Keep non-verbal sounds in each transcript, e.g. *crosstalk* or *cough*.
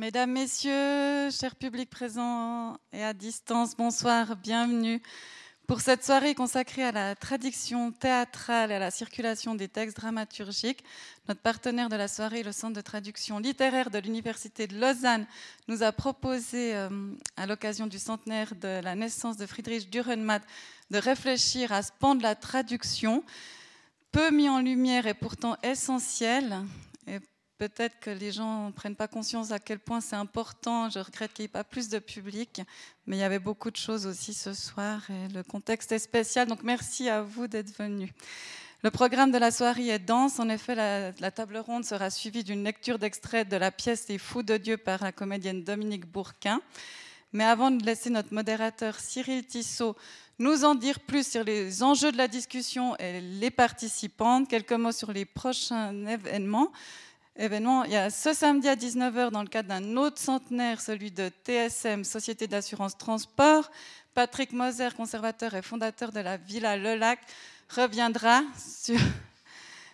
Mesdames, Messieurs, chers publics présents et à distance, bonsoir, bienvenue pour cette soirée consacrée à la traduction théâtrale et à la circulation des textes dramaturgiques. Notre partenaire de la soirée, le Centre de traduction littéraire de l'Université de Lausanne, nous a proposé, euh, à l'occasion du centenaire de la naissance de Friedrich Dürrenmatt, de réfléchir à ce pan de la traduction, peu mis en lumière et pourtant essentiel, peut-être que les gens ne prennent pas conscience à quel point c'est important. Je regrette qu'il n'y ait pas plus de public, mais il y avait beaucoup de choses aussi ce soir et le contexte est spécial. Donc merci à vous d'être venus. Le programme de la soirée est dense. En effet, la, table ronde sera suivie d'une lecture d'extrait de la pièce Les Fous de Dieu par la comédienne Dominique Bourquin. Mais avant de laisser notre modérateur Cyril Tissot nous en dire plus sur les enjeux de la discussion et les participantes, quelques mots sur les prochains événements événement. Il y a ce samedi à 19h, dans le cadre d'un autre centenaire, celui de TSM, Société d'assurance transport, Patrick Moser, conservateur et fondateur de la Villa Le Lac, reviendra sur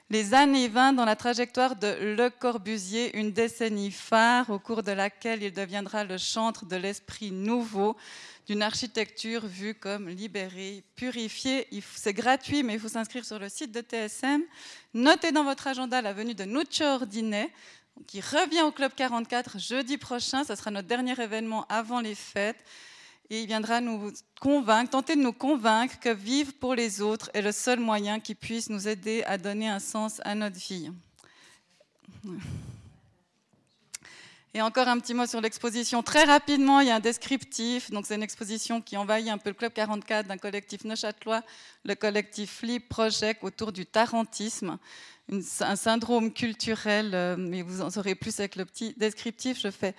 les années 20 dans la trajectoire de Le Corbusier, une décennie phare au cours de laquelle il deviendra le chantre de l'esprit nouveau d'une architecture vue comme libérée, purifiée. C'est gratuit, mais il faut s'inscrire sur le site de TSM. Notez dans votre agenda la venue de Nuccio Ordinet, qui revient au Club 44 jeudi prochain. Ce sera notre dernier événement avant les fêtes. Et il viendra nous convaincre, tenter de nous convaincre que vivre pour les autres est le seul moyen qui puisse nous aider à donner un sens à notre vie. Et encore un petit mot sur l'exposition. Très rapidement, il y a un descriptif. Donc, c'est une exposition qui envahit un peu le Club 44 d'un collectif neuchâtelois, le collectif Flip Project, autour du tarantisme, un syndrome culturel. Euh, mais vous en saurez plus avec le petit descriptif. Je fais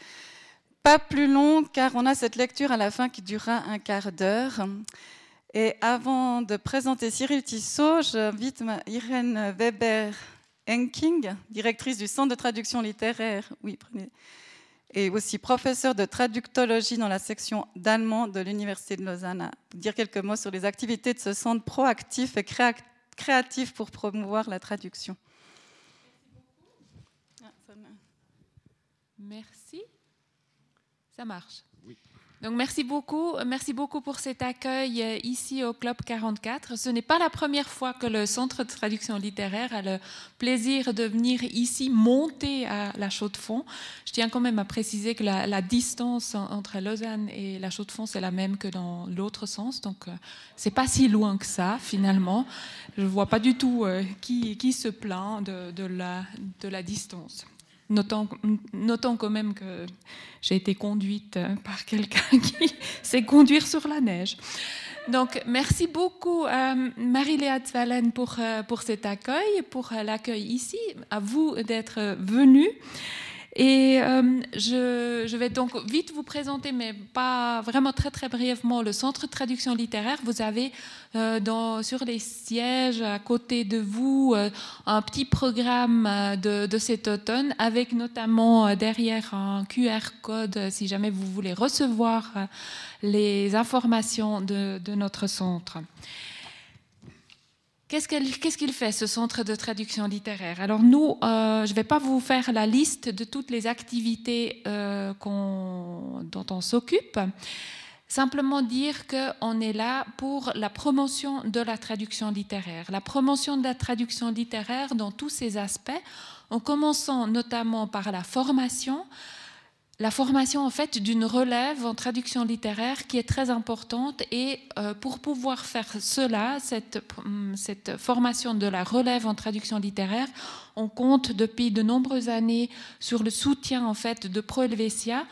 pas plus long, car on a cette lecture à la fin qui durera un quart d'heure. Et avant de présenter Cyril Tissot, j'invite Irène Weber-Enking, directrice du Centre de traduction littéraire. Oui, prenez et aussi professeur de traductologie dans la section d'allemand de l'Université de Lausanne, à dire quelques mots sur les activités de ce centre proactif et créatif pour promouvoir la traduction. Merci. Ça marche. Donc merci beaucoup, merci beaucoup pour cet accueil euh, ici au Club 44. Ce n'est pas la première fois que le Centre de traduction littéraire a le plaisir de venir ici monter à la Chaux-de-Fonds. Je tiens quand même à préciser que la, distance entre Lausanne et la Chaux-de-Fonds c'est la même que dans l'autre sens, donc euh, c'est pas si loin que ça finalement. Je vois pas du tout euh, qui, qui se plaint de, de, la, de la distance. Notons, notons, quand même que j'ai été conduite par quelqu'un *laughs* qui sait conduire sur la neige. Donc, merci beaucoup à Marie-Léa Zwalen pour, euh, pour cet accueil, pour l'accueil ici, à vous d'être venus. Et euh, je, vais donc vite vous présenter, mais pas vraiment très très brièvement, le Centre de traduction littéraire. Vous avez euh, sur les sièges à côté de vous euh, un petit programme de, cet automne, avec notamment derrière un QR code si jamais vous voulez recevoir les informations de notre centre. Qu'est-ce qu'il fait, ce centre de traduction littéraire? Alors nous, euh, je ne vais pas vous faire la liste de toutes les activités euh, dont on s'occupe. Simplement dire qu'on est là pour la promotion de la traduction littéraire. La promotion de la traduction littéraire dans tous ses aspects, en commençant notamment par la formation, la formation en fait d'une relève en traduction littéraire qui est très importante et euh, pour pouvoir faire cela, cette, hum, cette, formation de la relève en traduction littéraire, on compte depuis de nombreuses années sur le soutien en fait de Pro Helvetia,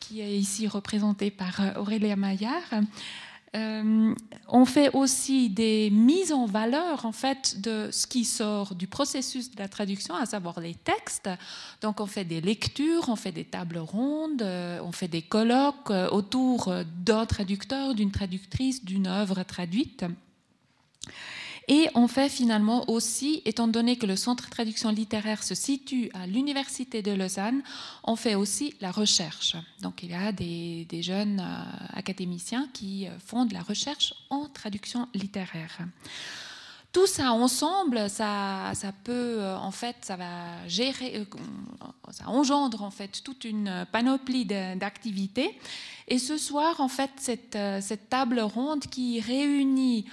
qui est ici représenté par euh, Aurélia Maillard. Euh, on fait aussi des mises en valeur en fait de ce qui sort du processus de la traduction, à savoir les textes. Donc on fait des lectures, on fait des tables rondes, euh, on fait des colloques euh, autour d'un traducteur, d'une traductrice, d'une œuvre traduite. Et on fait finalement aussi, étant donné que le centre de traduction littéraire se situe à l'Université de Lausanne, on fait aussi la recherche. Donc il y a des, jeunes euh, académiciens qui euh, font de la recherche en traduction littéraire. Tout ça ensemble, ça, peut, en fait, ça va gérer, ça engendre en fait toute une panoplie d'activités. Et ce soir, en fait, cette table ronde qui réunit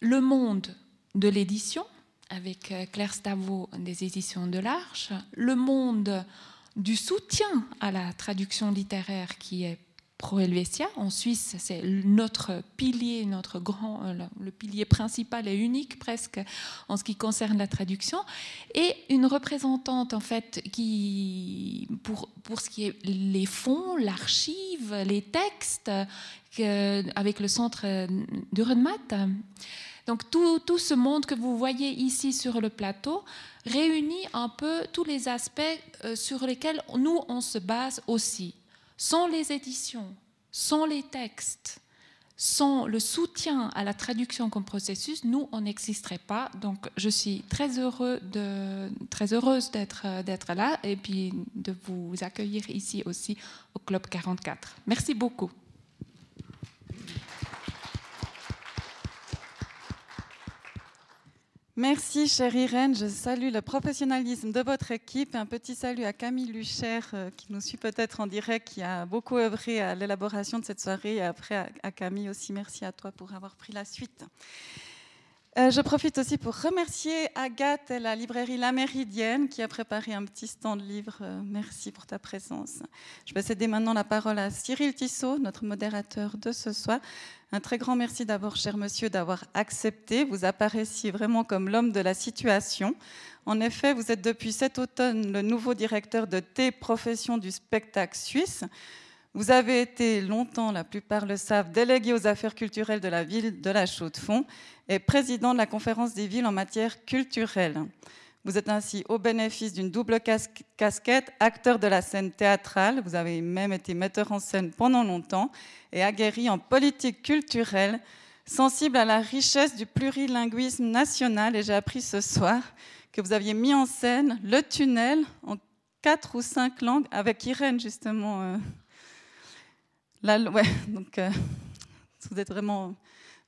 le monde de l'édition, avec Claire Stavo des éditions de l'Arche, le monde du soutien à la traduction littéraire qui est Pro Helvetia. En Suisse, c'est notre pilier, notre grand, euh, le pilier principal et unique presque en ce qui concerne la traduction. Et une représentante, en fait, qui, pour, pour ce qui est les fonds, l'archive, les textes, avec le centre d'Urenmat. Donc tout, tout, ce monde que vous voyez ici sur le plateau réunit un peu tous les aspects euh, sur lesquels nous, on se base aussi. Sans les éditions, sans les textes, sans le soutien à la traduction comme processus, nous, on n'existerait pas. Donc, je suis très, heureux de, très heureuse d'être, d'être là et puis de vous accueillir ici aussi au Club 44. Merci beaucoup. Merci, chère Irène. Je salue le professionnalisme de votre équipe. Un petit salut à Camille Lucher, euh, qui nous suit peut-être en direct, qui a beaucoup œuvré à l'élaboration de cette soirée. Et après, à Camille aussi, merci à toi pour avoir pris la suite. Euh, je profite aussi pour remercier Agathe et la librairie La Méridienne qui a préparé un petit stand de livres. Euh, merci pour ta présence. Je vais céder maintenant la parole à Cyril Tissot, notre modérateur de ce soir, un très grand merci d'abord, cher monsieur, d'avoir accepté. Vous apparaissiez vraiment comme l'homme de la situation. En effet, vous êtes depuis cet automne le nouveau directeur de T Profession du spectacle suisse. Vous avez été longtemps, la plupart le savent, délégué aux affaires culturelles de la ville de la Chaux-de-Fonds et président de la conférence des villes en matière culturelle. Vous êtes ainsi au bénéfice d'une double casquette, acteur de la scène théâtrale, vous avez même été metteur en scène pendant longtemps, et aguerri en politique culturelle, sensible à la richesse du plurilinguisme national. Et j'ai appris ce soir que vous aviez mis en scène le tunnel en quatre ou cinq langues avec Irène, justement. Euh. donc, euh, vous êtes vraiment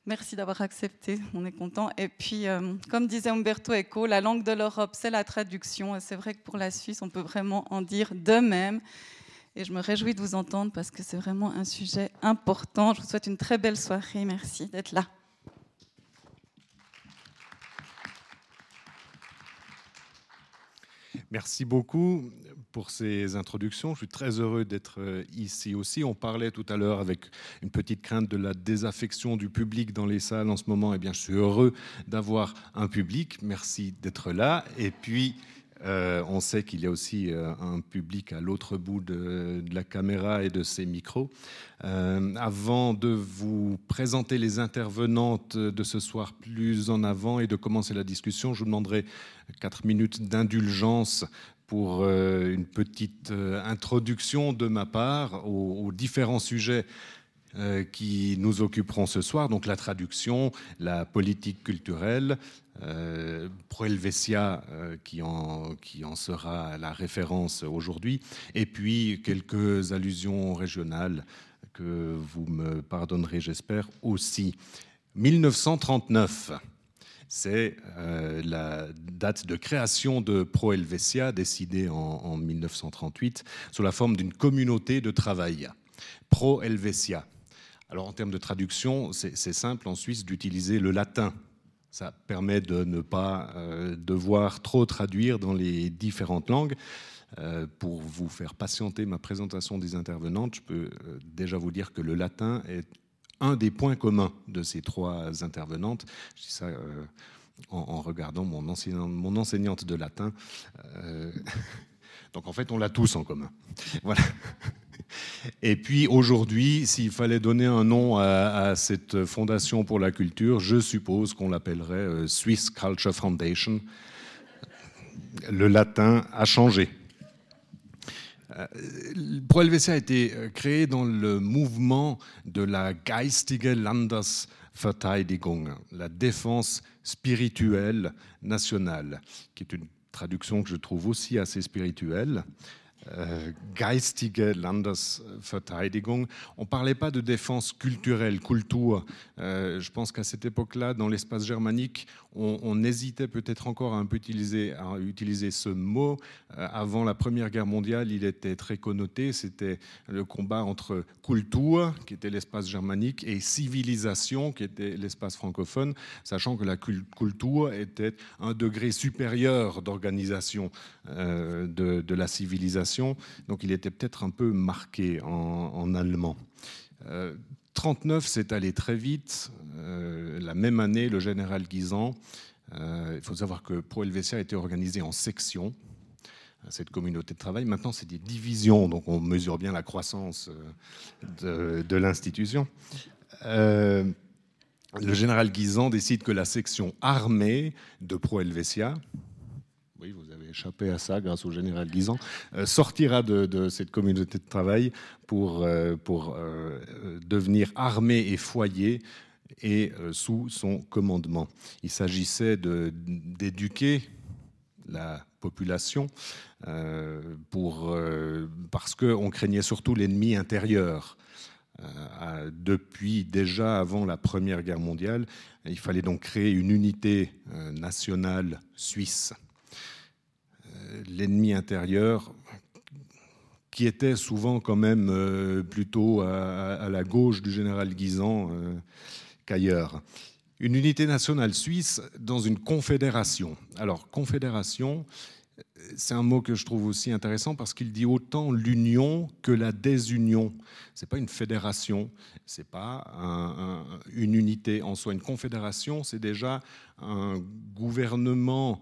Merci d'avoir accepté, on est content. Et puis, euh, comme disait Umberto Eco, la langue de l'Europe, c'est la traduction. C'est vrai que pour la Suisse, on peut vraiment en dire de même. Et je me réjouis de vous entendre parce que c'est vraiment un sujet important. Je vous souhaite une très belle soirée. Merci d'être là. Merci beaucoup pour ces introductions. Je suis très heureux d'être euh, ici aussi. On parlait tout à l'heure avec une petite crainte de la désaffection du public dans les salles en ce moment. Eh bien, je suis heureux d'avoir un public. Merci d'être là. Et puis, euh, on sait qu'il y a aussi euh, un public à l'autre bout de, la caméra et de ses micros. avant de vous présenter les intervenantes de ce soir plus en avant et de commencer la discussion, je vous demanderai quatre minutes d'indulgence pour euh, une petite euh, introduction de ma part aux, différents sujets euh, qui nous occuperont ce soir, donc la traduction, la politique culturelle, Pro Helvetia qui, en, qui en sera la référence aujourd'hui, et puis quelques allusions régionales que vous me pardonnerez, j'espère, aussi. 1939 c'est euh, la date de création de Pro Helvetia, décidée en, 1938, sous la forme d'une communauté de travail. Pro Helvetia. Alors en termes de traduction, c'est simple en Suisse d'utiliser le latin. Ça permet de ne pas euh, devoir trop traduire dans les différentes langues. Euh, pour vous faire patienter ma présentation des intervenantes, je peux déjà vous dire que le latin est un des points communs de ces trois intervenantes. Je dis ça euh, en, regardant mon, enseignante de latin. Euh, *laughs* donc en fait, on l'a tous en commun. *laughs* Voilà. Et puis aujourd'hui, s'il fallait donner un nom à, cette fondation pour la culture, je suppose qu'on l'appellerait euh, Swiss Culture Foundation. Le latin a changé. Pro Helvetia a été euh, créé dans le mouvement de la Geistige Landesverteidigung, la défense spirituelle nationale, qui est une traduction que je trouve aussi assez spirituelle. euh, geistige Landesverteidigung. On ne parlait pas de défense culturelle, culture. Euh, je pense qu'à cette époque-là, dans l'espace germanique, on, hésitait peut-être encore à un peu utiliser, à utiliser ce mot. Euh, avant la Première Guerre mondiale, il était très connoté. C'était le combat entre culture, qui était l'espace germanique, et civilisation, qui était l'espace francophone, sachant que la culture était un degré supérieur d'organisation de, de la civilisation donc il était peut-être un peu marqué en, allemand. 39, euh, c'est allé très vite. Euh, la même année, le général Guisan, euh, il faut savoir que Pro Helvetia a été organisé en sections, cette communauté de travail. Maintenant, c'est des divisions, donc on mesure bien la croissance de, de l'institution. le général Guisan décide que la section armée de Pro Helvetia, oui, vous avez échappé à ça grâce au général Guisan, euh, sortira de, cette communauté de travail pour, euh, pour euh, devenir armée et foyer et sous son commandement. Il s'agissait d'éduquer la population pour, parce qu'on craignait surtout l'ennemi intérieur. depuis déjà avant la Première Guerre mondiale, il fallait donc créer une unité nationale suisse l'ennemi intérieur, qui était souvent quand même euh, plutôt à, la gauche du général Guisan euh, qu'ailleurs. Une unité nationale suisse dans une confédération. Alors, confédération, c'est un mot que je trouve aussi intéressant parce qu'il dit autant l'union que la désunion. Ce n'est pas une fédération, ce n'est pas une unité en soi. Une confédération, c'est déjà un gouvernement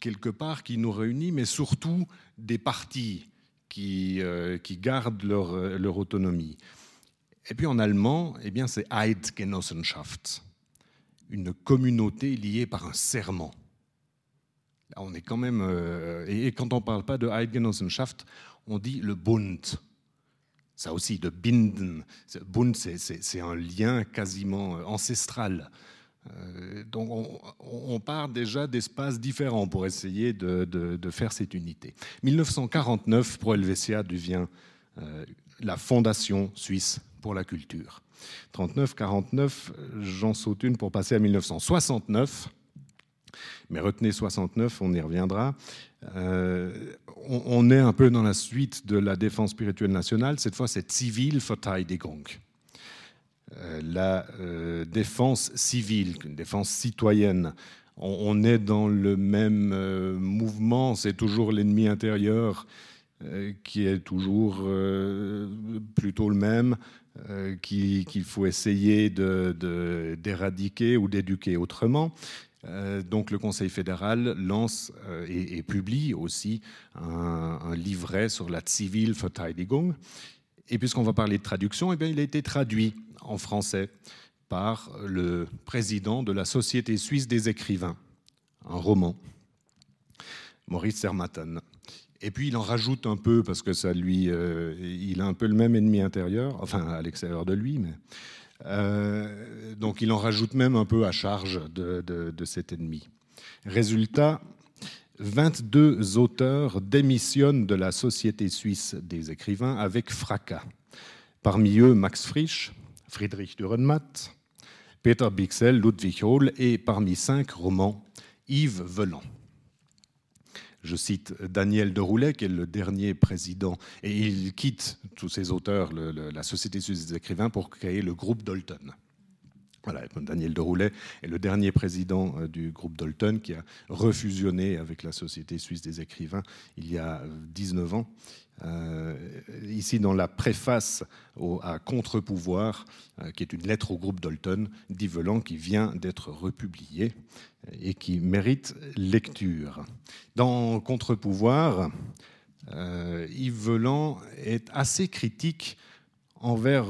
quelque part qui nous réunit, mais surtout des partis qui, euh, qui gardent leur, leur, autonomie. Et puis en allemand, eh bien, c'est Eidgenossenschaft, une communauté liée par un serment. Là, on est quand même. Euh, et, quand on ne parle pas de Eidgenossenschaft, on dit le Bund. Ça aussi, de binden. Bund, c'est un lien quasiment euh, ancestral. Euh, donc on, part déjà d'espaces différents pour essayer de, faire cette unité. 1949, Pro Helvetia devient la fondation suisse la culture. 39-49, j'en saute une pour passer à 1969. Mais retenez 69, on y reviendra. Euh, on, est un peu dans la suite de la défense spirituelle nationale. Cette fois, c'est Zivilverteidigung. Euh, la euh, défense civile, une défense citoyenne. On, est dans le même euh, mouvement, c'est toujours l'ennemi intérieur qui est toujours plutôt le même, qu'il faut essayer d'éradiquer ou d'éduquer autrement. donc le Conseil fédéral lance et, publie aussi un, livret sur la Zivilverteidigung. Et puisqu'on va parler de traduction, eh bien, il a été traduit en français par le président de la Société suisse des écrivains, un roman, Maurice Sermatten. Et puis il en rajoute un peu parce que ça euh, il a un peu le même ennemi intérieur, enfin à l'extérieur de lui, mais euh, donc il en rajoute même un peu à charge de, de cet ennemi. Résultat, 22 auteurs démissionnent de la Société suisse des écrivains avec fracas. Parmi eux, Max Frisch, Friedrich Dürrenmatt, Peter Bixel, Ludwig Hohl et parmi cinq romans, Yves Velan. Je cite Daniel de Roulet, qui est le dernier président, et il quitte tous ces auteurs, la Société suisse des écrivains, pour créer le groupe Dalton. Daniel de Roulet est le dernier président euh, du groupe Dalton qui a refusionné avec la Société suisse des écrivains il y a 19 ans. Euh, ici, dans la préface à Contre-pouvoir, euh, qui est une lettre au groupe Dalton d'Yvelan qui vient d'être republiée et qui mérite lecture. Dans Contre-pouvoir, Yves est assez critique envers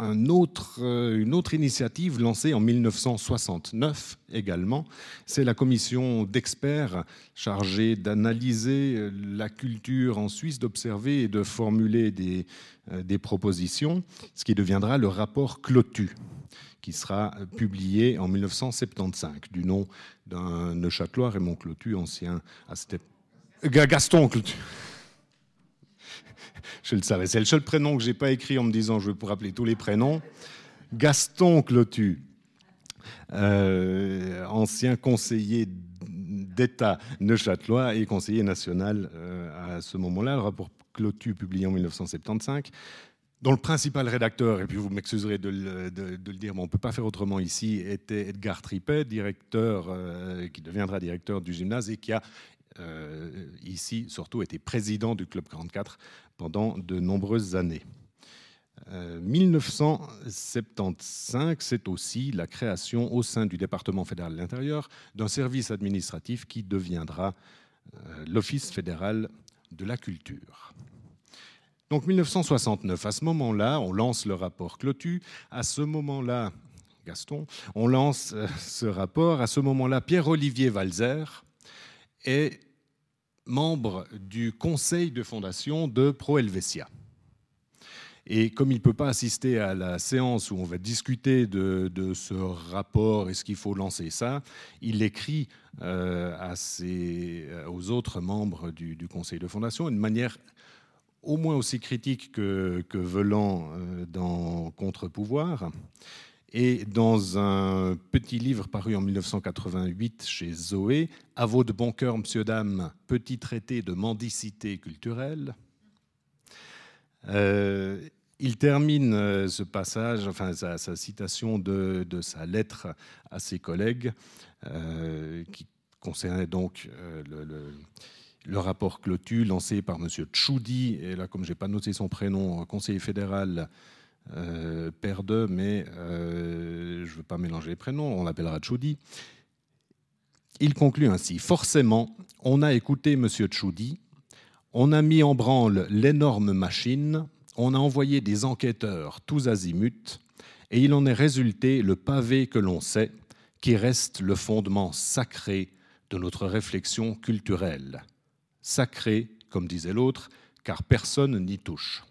euh, une autre initiative lancée en 1969 également. C'est la commission d'experts chargée d'analyser euh, la culture en Suisse, d'observer et de formuler des, euh, des, propositions, ce qui deviendra le rapport Clotu qui sera publié en 1975 du nom d'un Neuchâtelois, Raymond Clotu, ancien à cette Gaston Clotu. *laughs* Je le savais, c'est le seul prénom que j'ai pas écrit en me disant je vais pour rappeler tous les prénoms. Gaston Clotu, euh, ancien conseiller d'État neuchâtelois et conseiller national euh, à ce moment-là. Le rapport Clotu, publié en 1975, dont le principal rédacteur, et puis vous m'excuserez de, le dire, mais on ne peut pas faire autrement ici, était Edgar Tripet, directeur, euh, qui deviendra directeur du gymnase et qui a ici surtout été président du Club 44 pendant de nombreuses années. 1975, euh, c'est aussi la création au sein du département fédéral de l'intérieur d'un service administratif qui deviendra l'Office fédéral de la culture. Donc 1969, à ce moment-là, on lance le rapport Clotu. À ce moment-là, Gaston, on lance euh, ce rapport. À ce moment-là, Pierre-Olivier Valzer est membre du conseil de fondation de Pro Helvetia. Et comme il ne peut pas assister à la séance où on va discuter de, ce rapport et ce qu'il faut lancer ça, il écrit euh, ses, aux autres membres du, conseil de fondation de manière au moins aussi critique que, que euh, dans Contre-pouvoir. Et dans un petit livre paru en 1988 chez Zoé, À de bon cœur, monsieur, dame, petit traité de mendicité culturelle. Euh, il termine euh, ce passage, enfin sa, citation de, sa lettre à ses collègues, qui concernait donc le, le rapport Clotu lancé par M. Tchoudi, et là comme je n'ai pas noté son prénom, conseiller fédéral, euh, père de, mais euh, je ne veux pas mélanger les prénoms, on l'appellera Tchoudi. Il conclut ainsi, forcément, on a écouté M. Tchoudi, on a mis en branle l'énorme machine, on a envoyé des enquêteurs tous azimuts, et il en est résulté le pavé que l'on sait, qui reste le fondement sacré de notre réflexion culturelle sacré, comme disait l'autre, car personne n'y touche.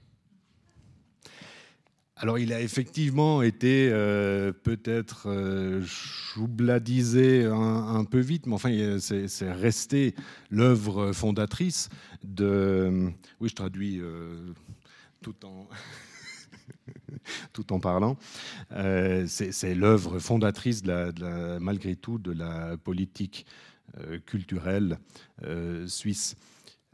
Alors il a effectivement été euh, peut-être euh, choubladisé un, peu vite, mais enfin c'est resté l'œuvre fondatrice de... Oui, je traduis euh, tout en... *laughs* tout en parlant. c'est l'œuvre fondatrice, de malgré tout, de la politique culturelle suisse.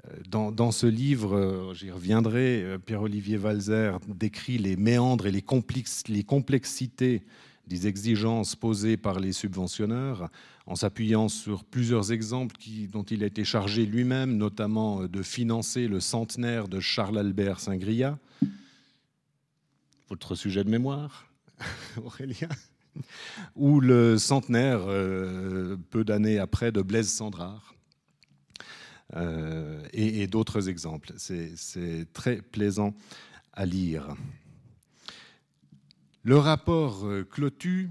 Euh, dans, ce livre, j'y reviendrai, Pierre-Olivier Walzer décrit les méandres et les, les complexités des exigences posées par les subventionneurs, en s'appuyant sur plusieurs exemples qui, dont il a été chargé lui-même, notamment de financer le centenaire de Charles-Albert Saint-Gria. Votre sujet de mémoire, *laughs* Aurélien ou le centenaire, euh, peu d'années après, de Blaise Sandrard. Euh, et, d'autres exemples. C'est très plaisant à lire. Le rapport euh, Clotu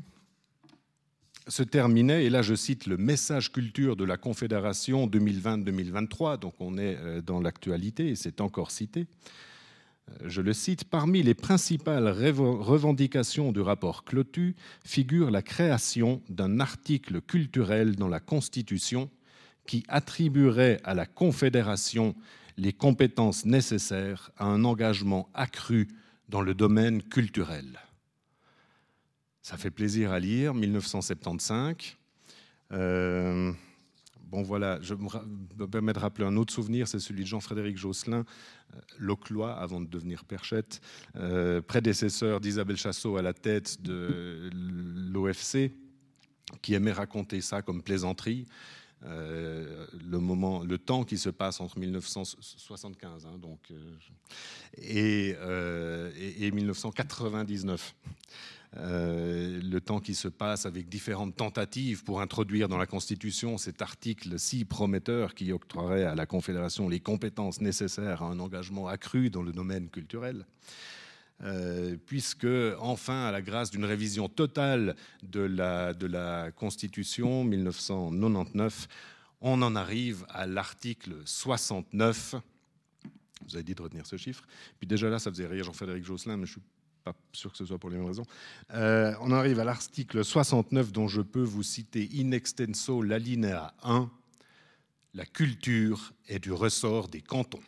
se terminait, et là je cite le message culture de la Confédération 2020-2023, donc on est dans l'actualité et c'est encore cité. Euh, je le cite, parmi les principales revendications du rapport Clotu figure la création d'un article culturel dans la Constitution qui attribuerait à la Confédération les compétences nécessaires à un engagement accru dans le domaine culturel. Ça fait plaisir à lire, 1975. Bon voilà, je me permets de rappeler un autre souvenir, c'est celui de Jean-Frédéric Josselin, euh, Loclois, avant de devenir Perchette, euh, prédécesseur d'Isabelle Chassot à la tête de l'OFC, qui aimait raconter ça comme plaisanterie. Euh, le moment, le temps qui se passe entre 1975 hein, donc, et, et, 1999. Euh, le temps qui se passe avec différentes tentatives pour introduire dans la Constitution cet article si prometteur qui octroierait à la Confédération les compétences nécessaires à un engagement accru dans le domaine culturel. Euh, puisque enfin, à la grâce d'une révision totale de la, de la Constitution 1999, on en arrive à l'article 69. Vous avez dit de retenir ce chiffre. Puis déjà là, ça faisait rire Jean-Frédéric Josselin, mais je suis pas sûr que ce soit pour les mêmes raisons. Euh, on arrive à l'article 69 dont je peux vous citer in extenso l'alinéa 1. la culture est du ressort des cantons.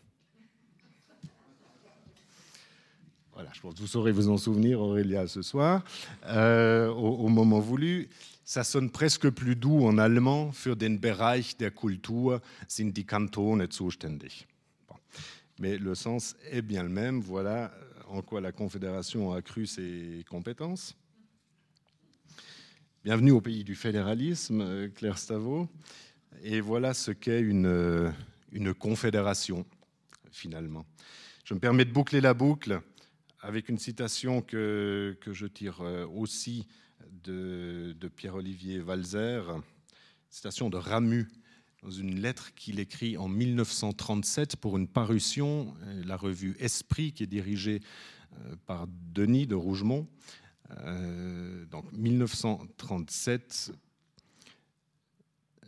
Voilà, je pense que vous saurez vous en souvenir, Aurélia, ce soir, euh, au, moment voulu. Ça sonne presque plus doux en allemand. Für den Bereich der Kultur sind die Kantone zuständig. Mais le sens est bien le même. Voilà en quoi la Confédération a accru ses compétences. Bienvenue au pays du fédéralisme, Claire Stavo. Et voilà ce qu'est une confédération, finalement. Je me permets de boucler la boucle avec une citation que, que je tire euh, aussi de, de Pierre-Olivier Valzer, citation de Ramu, dans une lettre qu'il écrit en 1937 pour une parution, la revue Esprit, qui est dirigée par Denis de Rougemont. Euh, donc 1937,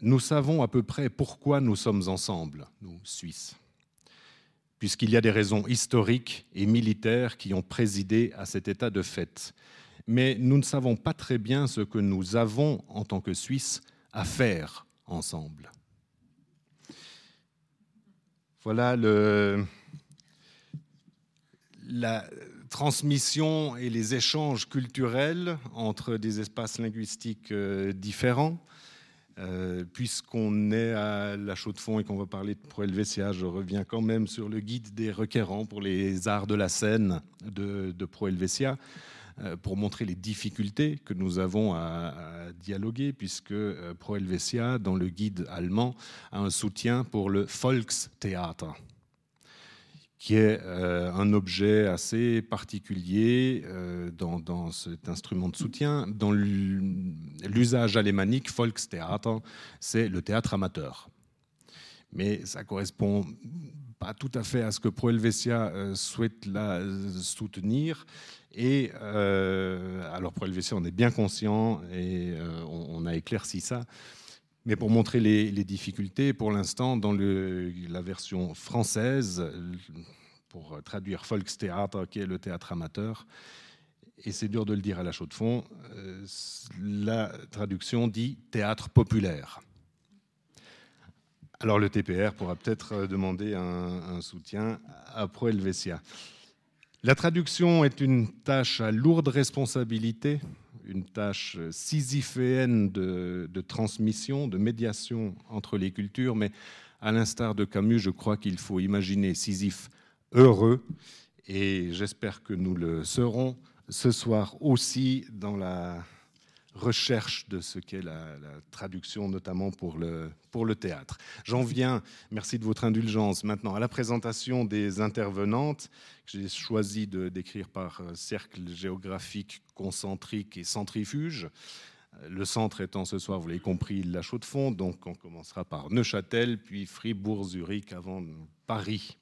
nous savons à peu près pourquoi nous sommes ensemble, nous, Suisses, puisqu'il y a des raisons historiques et militaires qui ont présidé à cet état de fait. Mais nous ne savons pas très bien ce que nous avons, en tant que Suisses, à faire ensemble. Voilà la, transmission et les échanges culturels entre des espaces linguistiques euh, différents. Euh, puisqu'on est à la chaux de fond et qu'on va parler de Pro Helvetia, je reviens quand même sur le guide des requérants pour les arts de la scène de, de Pro Helvetia, euh, pour montrer les difficultés que nous avons à, dialoguer, puisque Pro Helvetia, dans le guide allemand, a un soutien pour le Volkstheater qui est euh, un objet assez particulier euh, dans, cet instrument de soutien. Dans l'usage alémanique, Volkstheater, c'est le théâtre amateur. Mais ça correspond pas tout à fait à ce que Pro Helvetia euh, souhaite soutenir. Et alors Pro Helvetia, on est bien conscient et on, a éclairci ça. Mais pour montrer les, difficultés, pour l'instant, dans la version française, pour traduire Volkstheater, qui est le théâtre amateur, et c'est dur de le dire à la chaux de fond, euh, la traduction dit théâtre populaire. Alors le TPR pourra peut-être demander un, soutien à Pro Helvetia. La traduction est une tâche à lourde responsabilité une tâche sisyphéenne de, de, transmission, de médiation entre les cultures, mais à l'instar de Camus, je crois qu'il faut imaginer Sisyphe heureux, et j'espère que nous le serons ce soir aussi dans la recherche de ce qu'est la, traduction, notamment pour le, pour le théâtre. J'en viens, merci de votre indulgence, maintenant à la présentation des intervenantes que j'ai choisi de décrire par euh, cercle géographique concentrique et centrifuge. Euh, le centre étant ce soir, vous l'avez compris, la chaux de fond, donc on commencera par Neuchâtel, puis Fribourg, Zurich, avant Paris.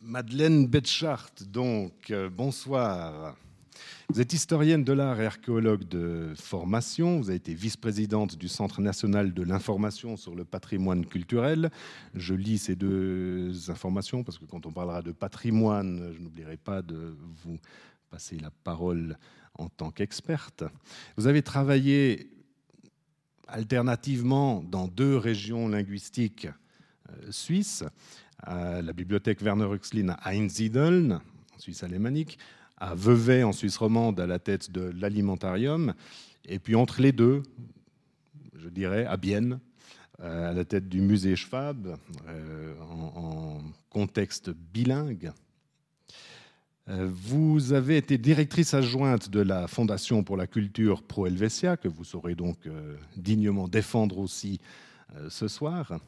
Madeleine Betchart, donc, euh, bonsoir. Vous êtes historienne de l'art et archéologue de formation. Vous avez été vice-présidente du Centre national de l'information sur le patrimoine culturel. Je lis ces deux informations parce que quand on parlera de patrimoine, je n'oublierai pas de vous passer la parole en tant qu'experte. Vous avez travaillé alternativement dans deux régions linguistiques euh, suisses, à la bibliothèque Werner Rüxlin à Einsiedeln, en Suisse alémanique, à Vevey, en Suisse romande, à la tête de l'alimentarium, et puis entre les deux, je dirais, à Bienne, euh, à la tête du musée Schwab, euh, en, contexte bilingue. Euh, vous avez été directrice adjointe de la Fondation pour la culture Pro Helvetia, que vous saurez donc dignement défendre aussi ce soir.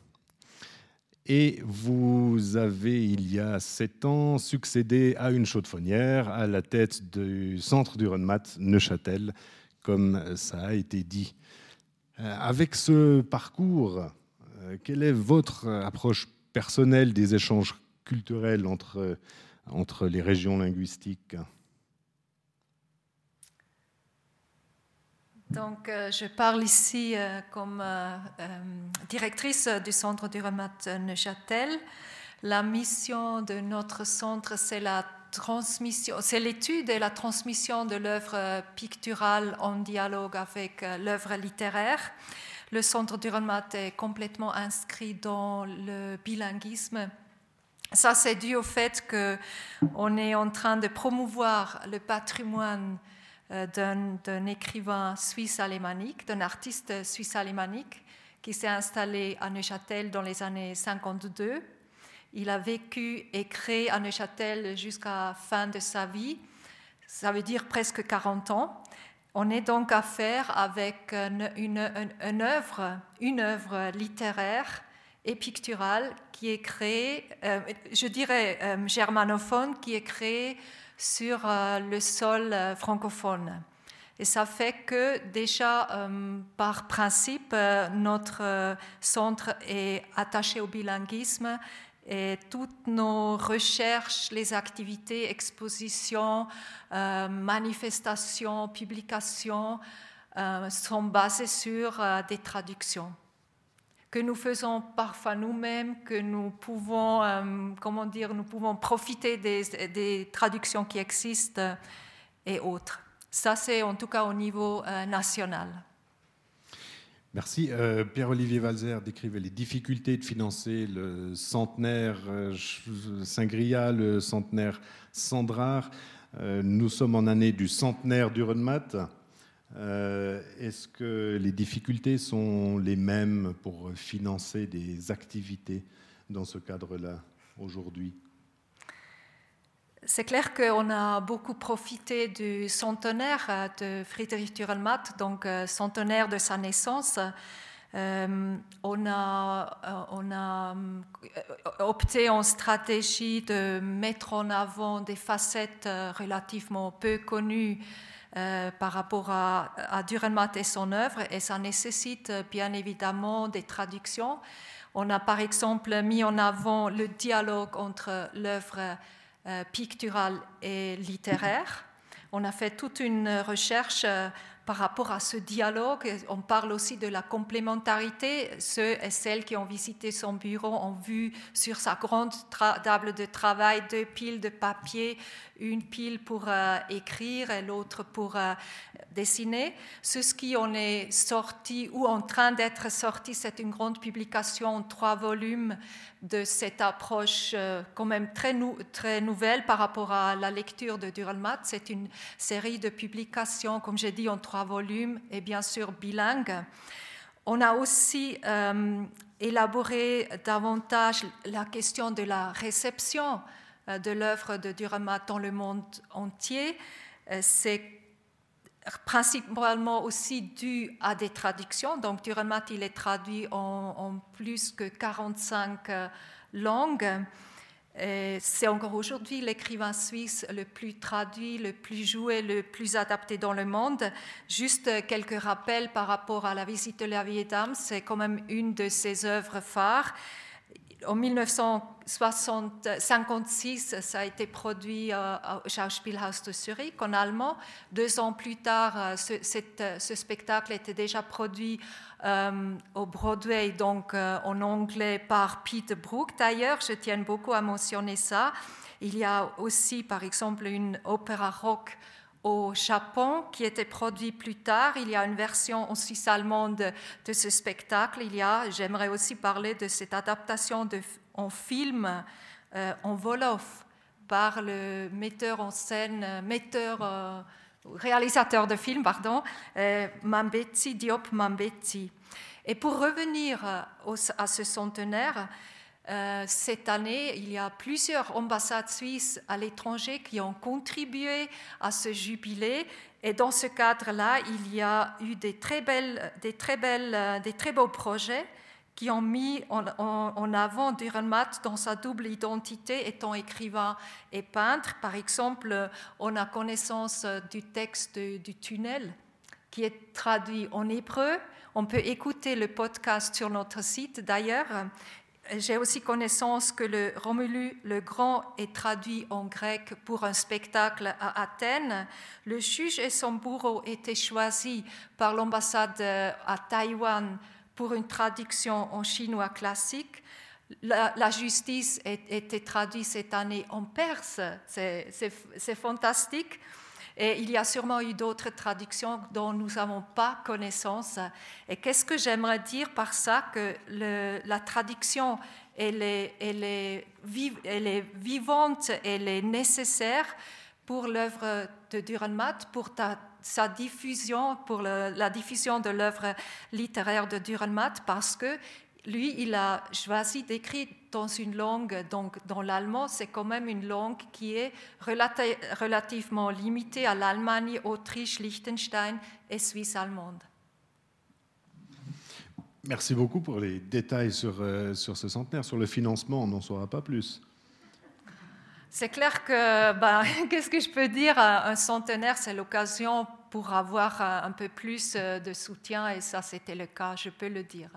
Et vous avez, il y a sept ans, succédé à une chaudefonnière à la tête du centre du Renmat Neuchâtel, comme ça a été dit. Euh, avec ce parcours, euh, quelle est votre approche personnelle des échanges culturels entre, entre les régions linguistiques? Donc, euh, je parle ici euh, comme euh, directrice du centre du Remat Neuchâtel. La mission de notre centre, c'est l'étude et la transmission de l'œuvre picturale en dialogue avec l'œuvre littéraire. le Centre d'Uranmat est complètement inscrit dans le bilinguisme. Ça, c'est dû au fait qu'on est en train de promouvoir le patrimoine d'un écrivain suisse alémanique, d'un artiste suisse alémanique qui s'est installé à Neuchâtel dans les années 52. Il a vécu et créé à Neuchâtel jusqu'à la fin de sa vie, ça veut dire presque 40 ans. On est donc à faire avec une, œuvre, une œuvre littéraire et picturale qui est créée, euh, je dirais euh, germanophone, qui est créée sur euh, le sol euh, francophone. Et ça fait que déjà, euh, par principe, notre centre est attaché au bilinguisme et toutes nos recherches, les activités, expositions, manifestations, publications sont basées sur des traductions que nous faisons parfois nous-mêmes, que nous pouvons, euh, comment dire, nous pouvons profiter des, traductions qui existent et autres. Ça, c'est en tout cas au niveau euh, national. Merci. Euh, Pierre-Olivier Valzer décrivait les difficultés de financer le centenaire Saint-Gria, le centenaire Sandrard. nous sommes en année du centenaire d'Urenmat. Euh, est-ce que les difficultés sont les mêmes pour financer des activités dans ce cadre-là aujourd'hui? C'est clair qu'on a beaucoup profité du centenaire euh, de Friedrich Dürrenmatt, donc euh, centenaire de sa naissance. on, a, on a opté en stratégie de mettre en avant des facettes relativement peu connues euh, par rapport à, à et son œuvre, et ça nécessite euh, bien évidemment des traductions. On a par exemple mis en avant le dialogue entre l'œuvre euh, picturale et littéraire. On a fait toute une recherche par rapport à ce dialogue. On parle aussi de la complémentarité. Ceux et celles qui ont visité son bureau ont vu sur sa grande table de travail deux piles de papier, une pile pour euh, écrire et l'autre pour euh, dessiner. Ce qui en est sorti ou en train d'être sorti, c'est une grande publication en trois volumes de cette approche euh, quand même très, nouvelle par rapport à la lecture de Duralmat. C'est une série de publications, comme j'ai dit, en trois volumes et bien sûr bilingue. On a aussi élaboré davantage la question de la réception de l'œuvre de Duramat dans le monde entier. C'est principalement aussi dû à des traductions. Donc, Duramat, il est traduit en, plus que 45 euh, langues. C'est encore aujourd'hui l'écrivain suisse le plus traduit, le plus joué, le plus adapté dans le monde. Juste quelques rappels par rapport à la visite de la dame, c'est quand même une de ses œuvres phares en 1956, ça a été produit euh, au Schauspielhaus de Zurich en allemand. Deux ans plus tard, euh, ce, spectacle était déjà produit euh, au Broadway, donc en anglais par Peter Brook. D'ailleurs, je tiens beaucoup à mentionner ça. Il y a aussi, par exemple, une opéra rock au Japon qui était produit plus tard. Il y a une version en suisse allemande de ce spectacle. Il y a, j'aimerais aussi parler de cette adaptation en film euh, en Wolof par le metteur en scène, euh, metteur, euh, réalisateur de film, pardon, Diop Mambetsi. Et pour revenir à ce centenaire, cette année, il y a plusieurs ambassades suisses à l'étranger qui ont contribué à ce jubilé. Et dans ce cadre-là, il y a eu des très, belles, des très, euh, beaux projets qui ont mis en, en, avant Dürrenmatt dans sa double identité étant écrivain et peintre. Par exemple, on a connaissance du texte du tunnel qui est traduit en hébreu. On peut écouter le podcast sur notre site d'ailleurs. J'ai aussi connaissance que le Romulu le Grand est traduit en grec pour un spectacle à Athènes. Le juge et son bourreau étaient choisis par l'ambassade à Taïwan pour une traduction en chinois classique. La, justice a été traduite cette année en perse. C'est fantastique. Et il y a sûrement eu d'autres traductions dont nous n'avons pas connaissance. Et qu'est-ce que j'aimerais dire par ça Que la traduction, elle est, vivante, elle est nécessaire pour l'œuvre de Dürrenmatt, pour sa diffusion, pour la diffusion de l'œuvre littéraire de Dürrenmatt, parce que lui, il a choisi d'écrire dans une langue, donc dans l'allemand, c'est quand même une langue qui est relativement limitée à l'Allemagne, Autriche, Liechtenstein et Suisse allemande. Merci beaucoup pour les détails sur, euh, sur ce centenaire. Sur le financement, on n'en saura pas plus. C'est clair que, *laughs* ben, *laughs* qu'est-ce que je peux dire? Un centenaire, c'est l'occasion pour avoir un peu plus euh, de soutien, et ça, c'était le cas, je peux le dire.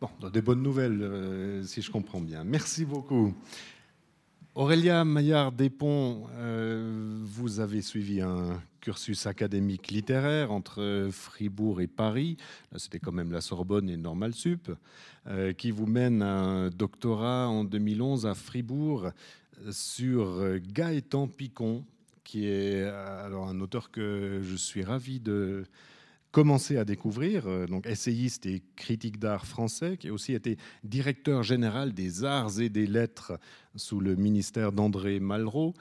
Bon, des bonnes nouvelles, euh, si je comprends bien. Merci beaucoup. Aurélia Maillard-Despont, euh, vous avez suivi un cursus académique littéraire entre Fribourg et Paris. C'était quand même la Sorbonne et Normal Sup, euh, qui vous mène à un doctorat en 2011 à Fribourg sur Gaëtan Picon, qui est alors un auteur que je suis ravi de commencé à découvrir, euh, donc essayiste et critique d'art français, qui a aussi été directeur général des arts et des lettres sous le ministère d'André Malraux.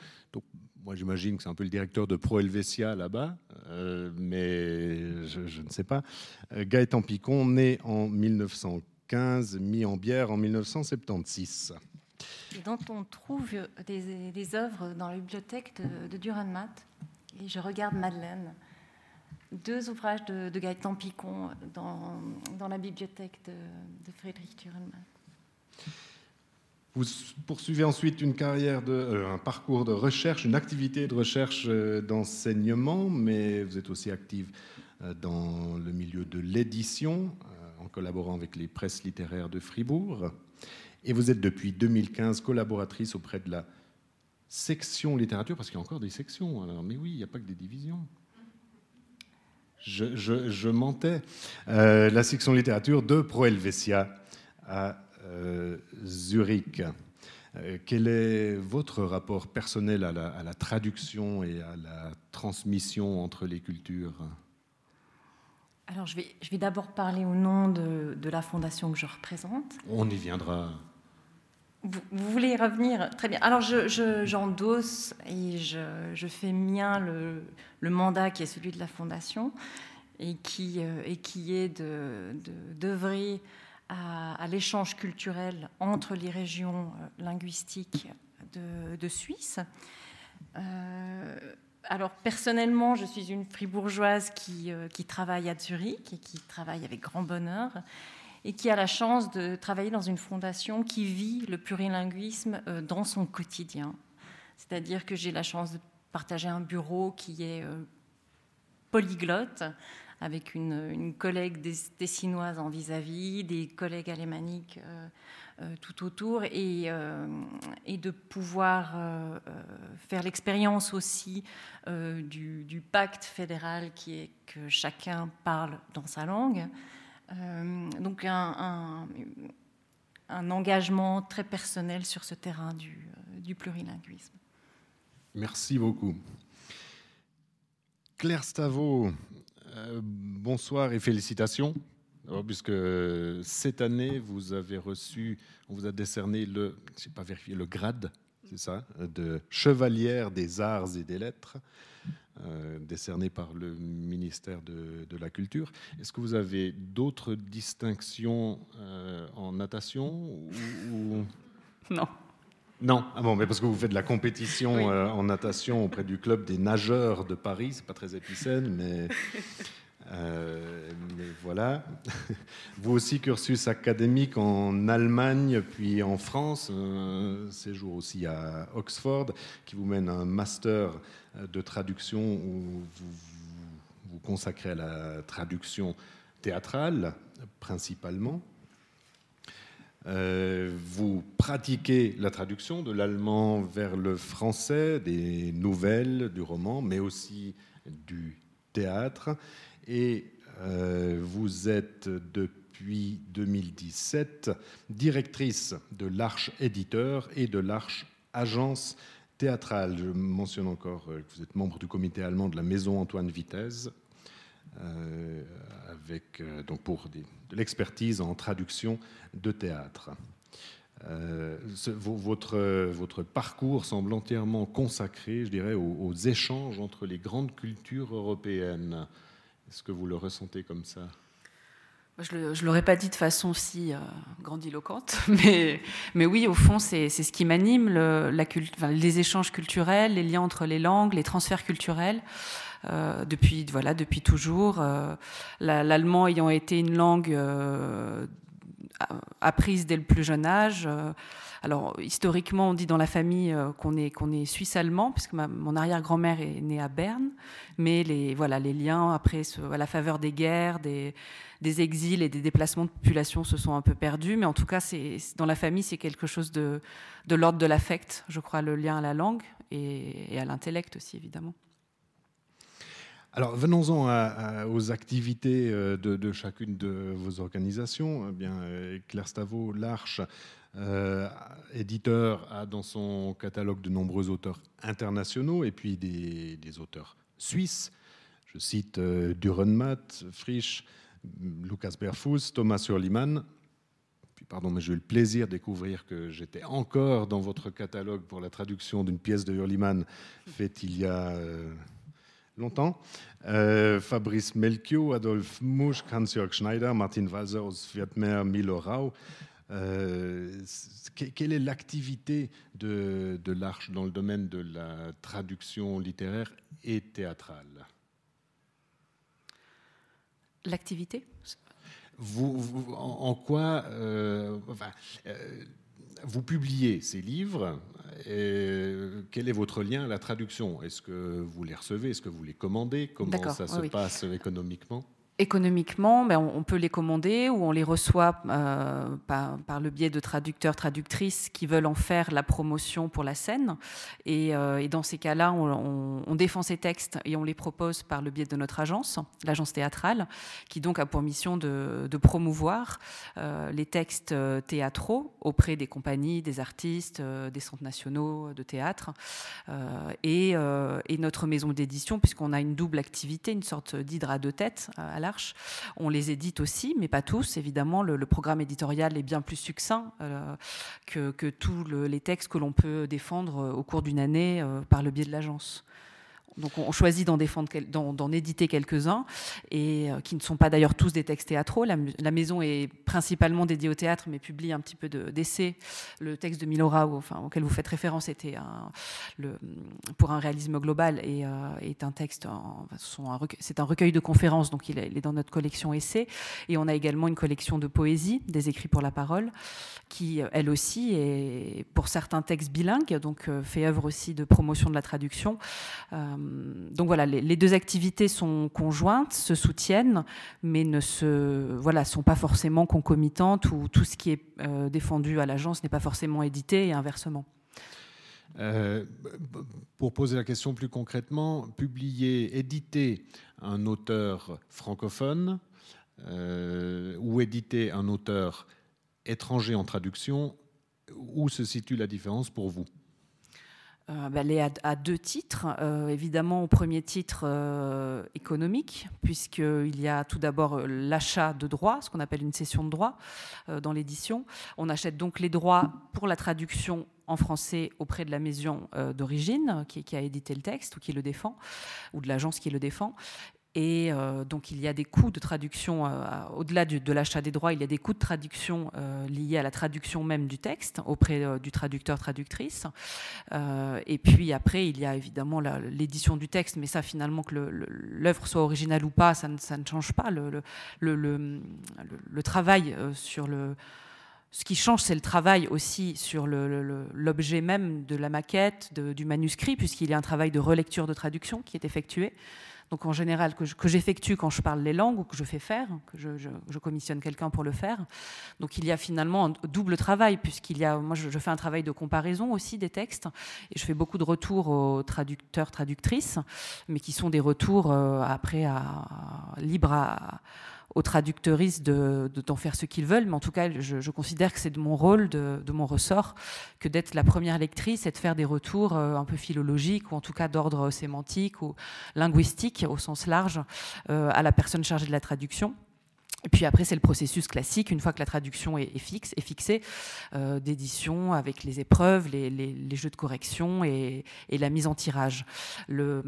Moi, j'imagine que c'est un peu le directeur de Pro Helvetia là-bas, euh, mais je, ne sais pas. Euh, Gaëtan Picon, né en 1915, mis en bière en 1976. Et dont on trouve des, œuvres dans la bibliothèque de, de Dürrenmatt. Et je regarde Madeleine deux ouvrages de, Gaëtan Picon dans, la bibliothèque de, de Thürenmann. Vous poursuivez ensuite une carrière, euh, un parcours de recherche, une activité de recherche euh, d'enseignement, mais vous êtes aussi active euh, dans le milieu de l'édition, en collaborant avec les presses littéraires de Fribourg. Et vous êtes depuis 2015 collaboratrice auprès de la section littérature, parce qu'il y a encore des sections. Alors, mais oui, il n'y a pas que des divisions je, mentais. Euh, la section littérature de Pro Helvetia à euh, Zurich. Euh, quel est votre rapport personnel à la, traduction et à la transmission entre les cultures? Alors, je vais, je vais d'abord parler au nom de, de, la fondation que je représente. On y viendra. Vous, voulez y revenir Très bien. Alors, j'endosse je, et je, je, fais mien le, le, mandat qui est celui de la Fondation et qui, euh, et qui est d'œuvrer de, à, à l'échange culturel entre les régions euh, linguistiques de, Suisse. Euh, alors personnellement, je suis une fribourgeoise qui, qui, travaille à Zurich et qui travaille avec grand bonheur et qui a la chance de travailler dans une fondation qui vit le plurilinguisme euh, dans son quotidien. C'est-à-dire que j'ai la chance de partager un bureau qui est euh, polyglotte, avec une, collègue dessinoise en vis-à-vis, des collègues alémaniques euh, tout autour, et, de pouvoir faire l'expérience aussi du, pacte fédéral qui est que chacun parle dans sa langue. Euh, donc un, engagement très personnel sur ce terrain du, euh, plurilinguisme. Merci beaucoup. Claire Stavo, euh, bonsoir et félicitations, puisque cette année, vous avez reçu, on vous a décerné le, je pas vérifié, le grade, c'est ça, de chevalière des arts et des lettres. Euh, décerné par le ministère de, la Culture. Est-ce que vous avez d'autres distinctions euh, en natation ou, Non. Non, ah bon, mais parce que vous faites de la compétition euh, en natation auprès du club des nageurs de Paris, c'est pas très épicène, mais euh, mais voilà. *laughs* Vous aussi, cursus académique en Allemagne, puis en France, un séjour aussi à Oxford, qui vous mène à un master de traduction où vous vous consacrez à la traduction théâtrale, principalement. Euh, vous pratiquez la traduction de l'allemand vers le français, des nouvelles, du roman, mais aussi du théâtre et euh, vous êtes depuis 2017 directrice de l'Arche Éditeur et de l'Arche Agence théâtrale. Je mentionne encore que vous êtes membre du comité allemand de la Maison Antoine Vitesse, avec donc pour de l'expertise en traduction de théâtre. votre, votre, parcours semble entièrement consacré, je dirais, aux, aux échanges entre les grandes cultures européennes. Est-ce que vous le ressentez comme ça? Je ne l'aurais pas dit de façon si euh, grandiloquente, *laughs* mais, mais oui, au fond, c'est ce qui m'anime, le, les échanges culturels, les liens entre les langues, les transferts culturels. Euh, depuis, voilà, depuis toujours, euh, l'allemand ayant été une langue euh, apprise dès le plus jeune âge. Euh, alors, historiquement, on dit dans la famille euh, qu'on est, qu'on est suisse-allemand, puisque mon arrière-grand-mère est née à Berne. Mais les, voilà, les liens, après, à la faveur des guerres, des, des, exils et des déplacements de population se sont un peu perdus. Mais en tout cas, dans la famille, c'est quelque chose de, l'ordre de l'affect, je crois, le lien à la langue et, à l'intellect aussi, évidemment. Alors venons-en aux activités euh, de, chacune de vos organisations. Eh bien, euh, Claire Stavo, l'Arche, euh, éditeur, a dans son catalogue de nombreux auteurs internationaux et puis des, auteurs suisses. Je cite euh, Frisch, Lucas Berfus, Thomas Surliman. Puis, pardon, mais j'ai eu le plaisir de découvrir que j'étais encore dans votre catalogue pour la traduction d'une pièce de Hurliman faite il y a longtemps. Euh, Fabrice Melchior, Adolphe Mouch, Hans-Jörg Schneider, Martin Walser aus Wiedmer, Milo Rau. Euh, quelle est l'activité de, de l'Arche dans le domaine de la traduction littéraire et théâtrale? L'activité? Vous, en, quoi euh, enfin, vous publiez ces livres. Et quel est votre lien à la traduction? Est-ce que vous les recevez? Est-ce que vous les commandez? Comment ça se passe économiquement? Économiquement, ben, on peut les commander ou on les reçoit euh, par, le biais de traducteurs, traductrices qui veulent en faire la promotion pour la scène. Et, euh, dans ces cas-là, on, défend ces textes et on les propose par le biais de notre agence, l'agence théâtrale, qui donc a pour mission de, promouvoir euh, les textes théâtraux auprès des compagnies, des artistes, des centres nationaux de théâtre et, notre maison d'édition, puisqu'on a une double activité, une sorte d'hydra de tête à la on les édite aussi, mais pas tous. Évidemment, le, programme éditorial est bien plus succinct euh, que, tous les textes que l'on peut défendre euh, au cours d'une année euh, par le biais de l'agence. Donc on choisit d'en d'en éditer quelques-uns, et euh, qui ne sont pas d'ailleurs tous des textes théâtraux. La, maison est principalement dédiée au théâtre, mais publie un petit peu d'essais. le texte de Milora, auquel vous faites référence, était pour un réalisme global et euh, est un texte, c'est un recueil de conférences, donc il est, dans notre collection essais. Et on a également une collection de poésie, des écrits pour la parole, qui elle aussi est pour certains textes bilingues, donc euh, fait œuvre aussi de promotion de la traduction. Euh, donc voilà, les, deux activités sont conjointes, se soutiennent, mais ne se, voilà, sont pas forcément concomitantes ou tout ce qui est euh, défendu à l'agence n'est pas forcément édité et inversement. Euh, pour poser la question plus concrètement, publier, éditer un auteur francophone ou éditer un auteur étranger en traduction, où se situe la différence pour vous? Euh, bah, elle est à, deux titres. Euh, évidemment, au premier titre euh, économique, puisqu'il y a tout d'abord l'achat de droits, ce qu'on appelle une cession de droits dans l'édition. On achète donc les droits pour la traduction en français auprès de la maison d'origine qui, qui, a édité le texte ou qui le défend, ou de l'agence qui le défend. Et euh, donc il y a des coûts de traduction, euh, au-delà de l'achat des droits, il y a des coûts de traduction euh, liés à la traduction même du texte auprès du traducteur-traductrice. et puis après, il y a évidemment l'édition du texte, mais ça finalement que l'œuvre soit originale ou pas, ça ne, change pas. Le travail sur le... Ce qui change, c'est le travail aussi sur l'objet même de la maquette, du manuscrit, puisqu'il y a un travail de relecture de traduction qui est effectué donc en général que j'effectue quand je parle les langues ou que je fais faire, que je, commissionne quelqu'un pour le faire. Donc il y a finalement un double travail puisqu'il y a, moi je, fais un travail de comparaison aussi des textes et je fais beaucoup de retours aux traducteurs, traductrices, mais qui sont des retours euh, après à, libres à aux traducteuristes d'en de, d'en faire ce qu'ils veulent, mais en tout cas, je, considère que c'est de mon rôle, de, de mon ressort, que d'être la première lectrice et de faire des retours un peu philologiques ou en tout cas d'ordre sémantique ou linguistique au sens large à la personne chargée de la traduction. Et puis après, c'est le processus classique, une fois que la traduction est, fixe, est fixée, euh, d'édition avec les épreuves, les, jeux de correction et, la mise en tirage. Le,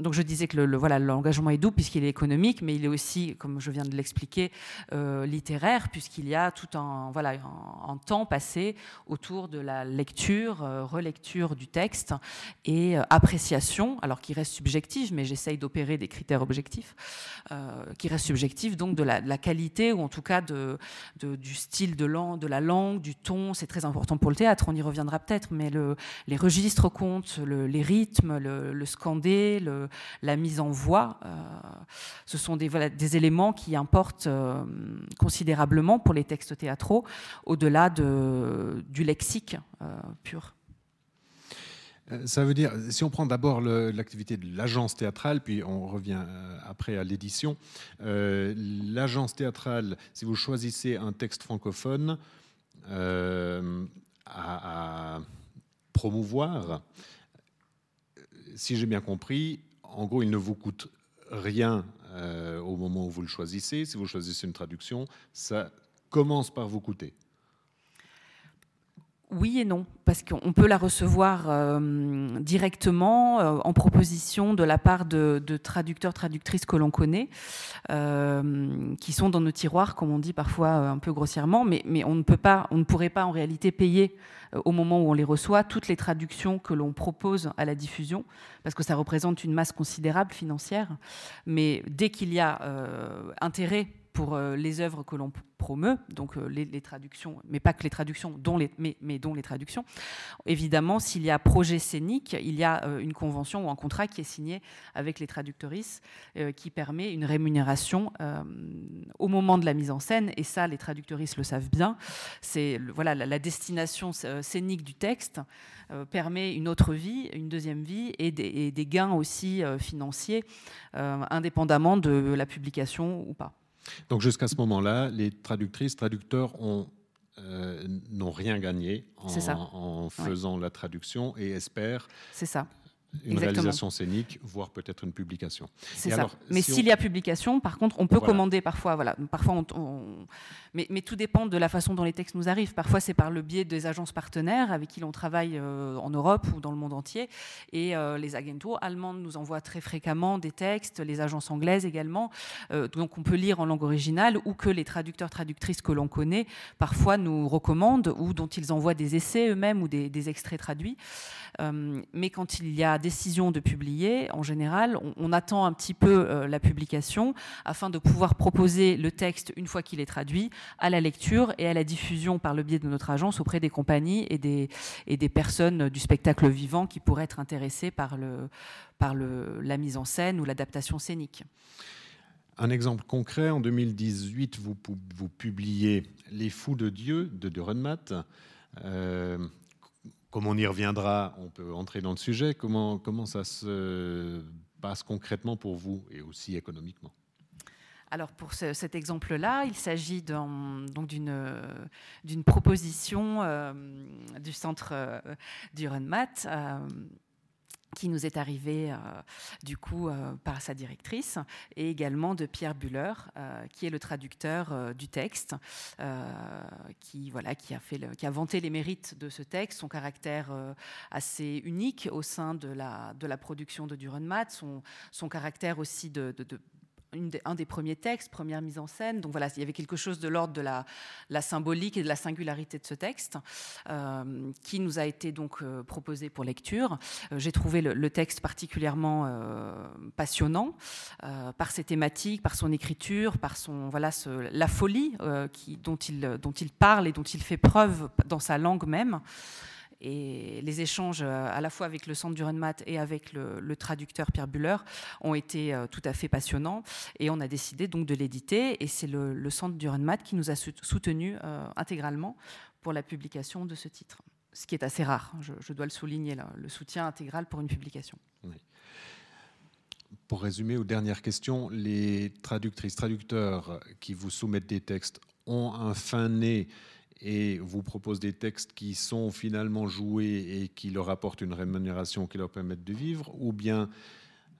donc je disais que le, voilà, l'engagement est doux puisqu'il est économique, mais il est aussi, comme je viens de l'expliquer, euh, littéraire, puisqu'il y a tout un, voilà, un, temps passé autour de la lecture, euh, relecture du texte et appréciation, alors qui reste subjective, mais j'essaye d'opérer des critères objectifs, qui reste subjectif, donc de la qualité ou en tout cas du style de, la langue, du ton. C'est très important pour le théâtre, on y reviendra peut-être, mais le, les registres comptent, les rythmes, le, scandé, la mise en voix. Euh, ce sont des, éléments qui importent euh, considérablement pour les textes théâtraux, au-delà de, du lexique euh, pur. Euh, ça veut dire, si on prend d'abord l'activité de l'agence théâtrale, puis on revient euh, après à l'édition, euh, l'agence théâtrale, si vous choisissez un texte francophone à, promouvoir, si j'ai bien compris, en gros, il ne vous coûte rien au moment où vous le choisissez. Si vous choisissez une traduction, ça commence par vous coûter. Oui et non, parce qu'on peut la recevoir euh, directement euh, en proposition de la part de, traducteurs, traductrices que l'on connaît, euh, qui sont dans nos tiroirs, comme on dit parfois un peu grossièrement, mais, mais, on ne peut pas, on ne pourrait pas en réalité payer au moment où on les reçoit toutes les traductions que l'on propose à la diffusion, parce que ça représente une masse considérable financière. Mais dès qu'il y a intérêt pour les œuvres que l'on promeut, donc euh, les, traductions, mais pas que les traductions, dont les, mais, mais dont les traductions. Évidemment, s'il y a projet scénique, il y a euh, une convention ou un contrat qui est signé avec les traductrices euh, qui permet une rémunération au moment de la mise en scène, et ça, les traductrices le savent bien. C'est voilà la, destination scénique du texte permet une autre vie, une deuxième vie, et des, et des gains aussi financiers, indépendamment de la publication ou pas. Donc jusqu'à ce moment-là, les traductrices, traducteurs ont euh, n'ont rien gagné en, faisant la traduction et espèrent c'est ça une réalisation scénique, voire peut-être une publication. C'est ça. mais s'il y a publication, par contre, on peut commander parfois. Voilà, parfois on, Mais, mais, tout dépend de la façon dont les textes nous arrivent. Parfois, c'est par le biais des agences partenaires avec qui l'on travaille euh, en Europe ou dans le monde entier. Et euh, les agentos allemandes nous envoient très fréquemment des textes, les agences anglaises également. Euh, donc, on peut lire en langue originale ou que les traducteurs, traductrices que l'on connaît parfois nous recommandent ou dont ils envoient des essais eux-mêmes ou des, des extraits traduits. mais quand il y a décision de publier, en général, on, attend un petit peu euh, la publication afin de pouvoir proposer le texte, une fois qu'il est traduit, à la lecture et à la diffusion par le biais de notre agence auprès des compagnies et des, et des personnes du spectacle vivant qui pourraient être intéressées par, le, par le, la mise en scène ou l'adaptation scénique. Un exemple concret, en 2018, vous, vous publiez Les Fous de Dieu de Dürrenmatt. Euh, comme on y reviendra, on peut entrer dans le sujet. Comment, ça se passe concrètement pour vous et aussi économiquement? Alors pour cet exemple-là, il s'agit d'une proposition euh, du centre euh, du RunMat. Qui nous est arrivé euh, du coup euh, par sa directrice, et également de Pierre Buller, euh, qui est le traducteur du texte, qui voilà, qui a fait, qui a vanté les mérites de ce texte, son caractère assez unique au sein de la de la production de Durenmat, son son caractère aussi de un des premiers textes, première mise en scène. Donc voilà, il y avait quelque chose de l'ordre de la, symbolique et de la singularité de ce texte euh, qui nous a été donc euh, proposé pour lecture. Euh, j'ai trouvé le, texte particulièrement passionnant par ses thématiques, par son écriture, par son voilà la folie dont il dont il parle et dont il fait preuve dans sa langue même et les échanges euh, à la fois avec le centre du Renmat et avec le, traducteur Pierre Buller ont été euh, tout à fait passionnants. Et on a décidé donc de l'éditer. Et c'est le, centre du Renmat qui nous a soutenu euh, intégralement pour la publication de ce titre, ce qui est assez rare, je, dois le souligner, là, le soutien intégral pour une publication. pour résumer aux dernières questions, les traductrices, traducteurs qui vous soumettent des textes ont un fin nez et vous proposent des textes qui sont finalement joués et qui leur apportent une rémunération qui leur permettent de vivre, ou bien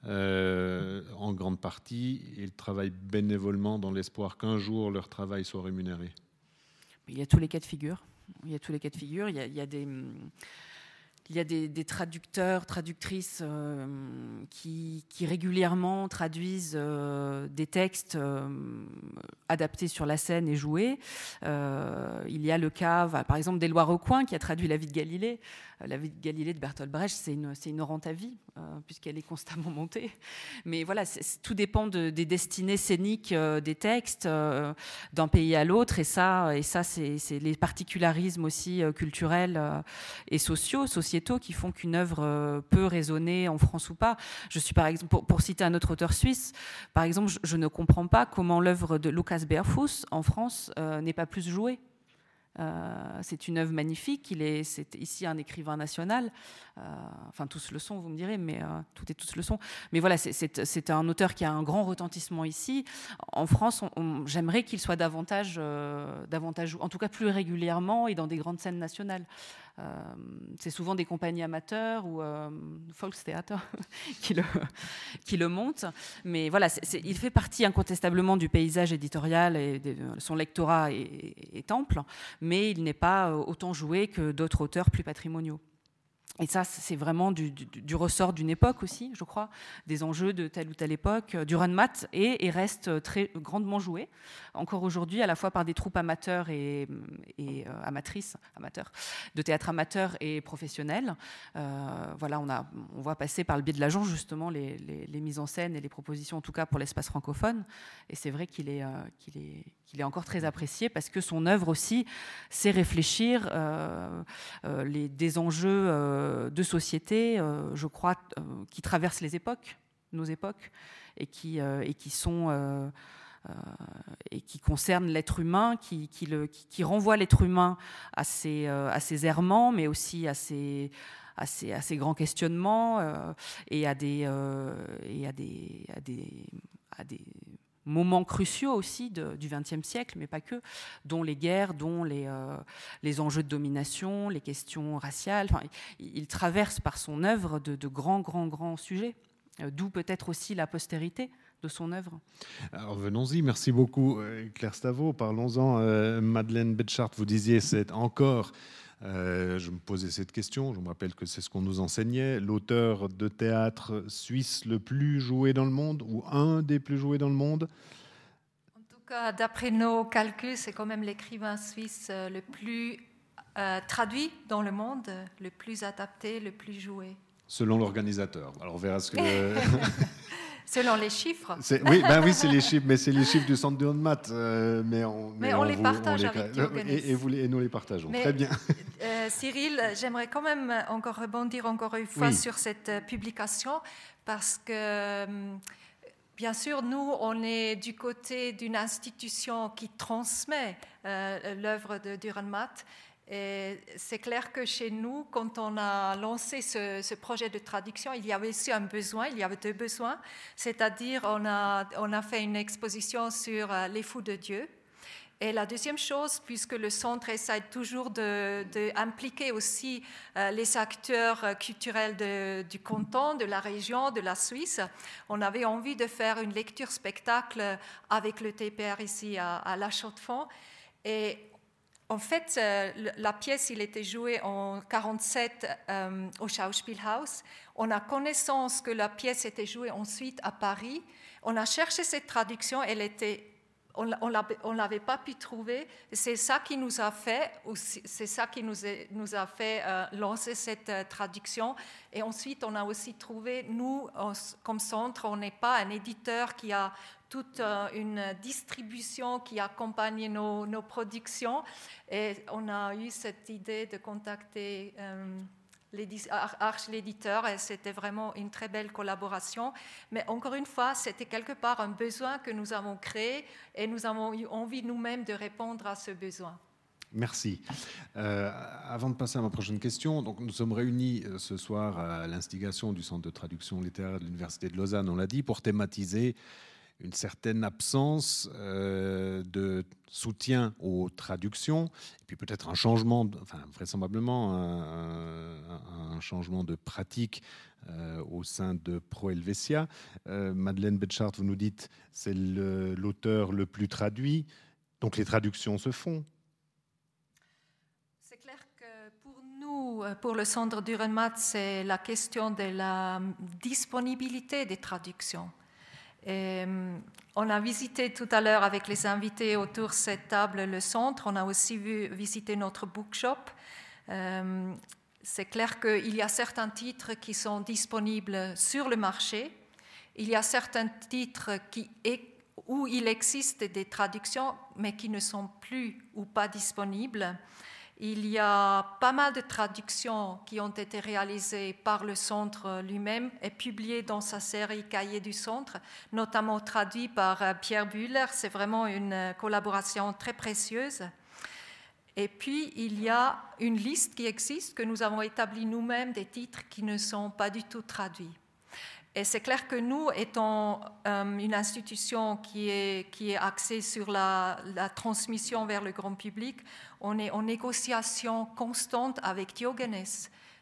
euh, en grande partie, ils travaillent bénévolement dans l'espoir qu'un jour leur travail soit rémunéré? Il y a tous les cas de figure. Il y a tous les cas de figure. Il y a, des il y a des, traducteurs, traductrices euh, qui, régulièrement traduisent euh, des textes adaptés sur la scène et joués. il y a le cas, par exemple, d'Éloi Recoin qui a traduit La vie de Galilée. La vie de Galilée de Bertolt Brecht, c'est une, une rente à vie, euh, puisqu'elle est constamment montée. Mais voilà, tout dépend des destinées scéniques euh, des textes euh, d'un pays à l'autre. Et ça, et ça c'est les particularismes aussi culturels et sociaux, sociétaux, qui font qu'une œuvre peut résonner en France ou pas. Je suis par exemple, pour, citer un autre auteur suisse, par exemple, je, ne comprends pas comment l'œuvre de Lucas Berfus en France n'est pas plus jouée. Euh, c'est une œuvre magnifique. Il est, c'est ici un écrivain national. Euh, enfin, tous le sont, vous me direz, mais euh, tout et tous le sont. Mais voilà, c'est un auteur qui a un grand retentissement ici. En France, j'aimerais qu'il soit davantage, davantage, en tout cas plus régulièrement et dans des grandes scènes nationales. Euh, c'est souvent des compagnies amateurs ou euh, Volkstheater *laughs* qui le, qui le montent. Mais voilà, il fait partie incontestablement du paysage éditorial et son lectorat est ample, mais il n'est pas autant joué que d'autres auteurs plus patrimoniaux. Et ça, c'est vraiment du, ressort d'une époque aussi, je crois, des enjeux de telle ou telle époque, du run mat, et, reste très grandement joué, encore aujourd'hui, à la fois par des troupes amateurs et, euh, amatrices, amateurs, de théâtre amateur et professionnel. Euh, voilà, on, a, on voit passer par le biais de l'agent, justement, les, mises en scène et les propositions, en tout cas pour l'espace francophone. Et c'est vrai qu'il est, euh, qu'il est, qu'il est encore très apprécié parce que son œuvre aussi sait réfléchir les, des enjeux euh, de société, euh, je crois, euh, qui traversent les époques, nos époques, et qui, et qui sont et qui concernent l'être humain, qui, qui, le, qui, renvoie l'être humain à ses, à ses errements, mais aussi à ses, à ses, à ses grands questionnements et à des, et à des, à des, à des moments cruciaux aussi du XXe siècle, mais pas que, dont les guerres, dont les, euh, les enjeux de domination, les questions raciales. Enfin, il, traverse par son œuvre de, grands, grands, grands sujets, euh, d'où peut-être aussi la postérité de son œuvre. Alors venons-y, merci beaucoup euh, Claire Stavo. Parlons-en, Madeleine Betchart, vous disiez c'est encore euh, je me posais cette question, je me rappelle que c'est ce qu'on nous enseignait. L'auteur de théâtre suisse le plus joué dans le monde, ou un des plus joués dans le monde? En tout cas, d'après nos calculs, c'est quand même l'écrivain suisse euh, le plus euh, traduit dans le monde, le plus adapté, le plus joué. Selon l'organisateur. Alors on verra ce que... *laughs* *laughs* Selon les chiffres. Oui, ben oui c'est les chiffres, mais c'est les chiffres du centre de maths. Euh, mais on, mais on, les partage avec et, et, vous, et, nous les partageons. Très bien. Euh, Cyril, j'aimerais quand même encore rebondir encore une fois sur cette euh, publication parce que. Bien sûr, nous, on est du côté d'une institution qui transmet l'œuvre de Duran Matt, et c'est clair que chez nous, quand on a lancé ce, projet de traduction, il y avait aussi un besoin, il y avait deux besoins, c'est-à-dire on a, on a fait une exposition sur euh, les fous de Dieu. Et la deuxième chose, puisque le centre essaie toujours d'impliquer de, aussi euh, les acteurs euh, culturels du canton, de la région, de la Suisse, on avait envie de faire une lecture spectacle avec le TPR ici à, à La Chaux-de-Fonds. Et en fait, euh, la pièce, il était jouée en 47 euh, au Schauspielhaus. On a connaissance que la pièce était jouée ensuite à Paris. On a cherché cette traduction, elle était on ne l'avait pas pu trouver. C'est ça qui nous a fait, c'est ça qui nous, a fait euh, lancer cette traduction. Et ensuite, on a aussi trouvé, nous, comme centre, on n'est pas un éditeur qui a toute euh, une distribution qui accompagne nos, productions. Et on a eu cette idée de contacter euh, Arche l'éditeur et c'était vraiment une très belle collaboration. Mais encore une fois, c'était quelque part un besoin que nous avons créé et nous avons eu envie nous-mêmes de répondre à ce besoin. Merci. Euh, avant de passer à ma prochaine question, donc nous sommes réunis euh, ce soir à l'instigation du Centre de traduction littéraire de l'Université de Lausanne, on l'a dit, pour thématiser une certaine absence euh, de soutien aux traductions, et puis peut-être un changement, enfin vraisemblablement un, changement de pratique au sein de Pro Helvetia. Madeleine Betchart, vous nous dites, c'est l'auteur le plus traduit, donc les traductions se font. Euh, pour le centre du REMAT, c'est la question de la disponibilité des traductions. On a visité tout à l'heure avec les invités autour de cette table le centre. On a aussi vu, visité notre bookshop. C'est clair qu'il y a certains titres qui sont disponibles sur le marché. Il y a certains titres qui, où il existe des traductions, mais qui ne sont plus ou pas disponibles. Il y a pas mal de traductions qui ont été réalisées par le centre lui-même et publiées dans sa série Cahiers du centre, notamment traduit par euh, Pierre Buller. C'est vraiment une collaboration très précieuse. Et puis, il y a une liste qui existe, que nous avons établie nous-mêmes, des titres qui ne sont pas du tout traduits. Et c'est clair que nous, étant euh, une institution qui est, qui est axée sur la, transmission vers le grand public, on est en négociation constante avec Diogenes.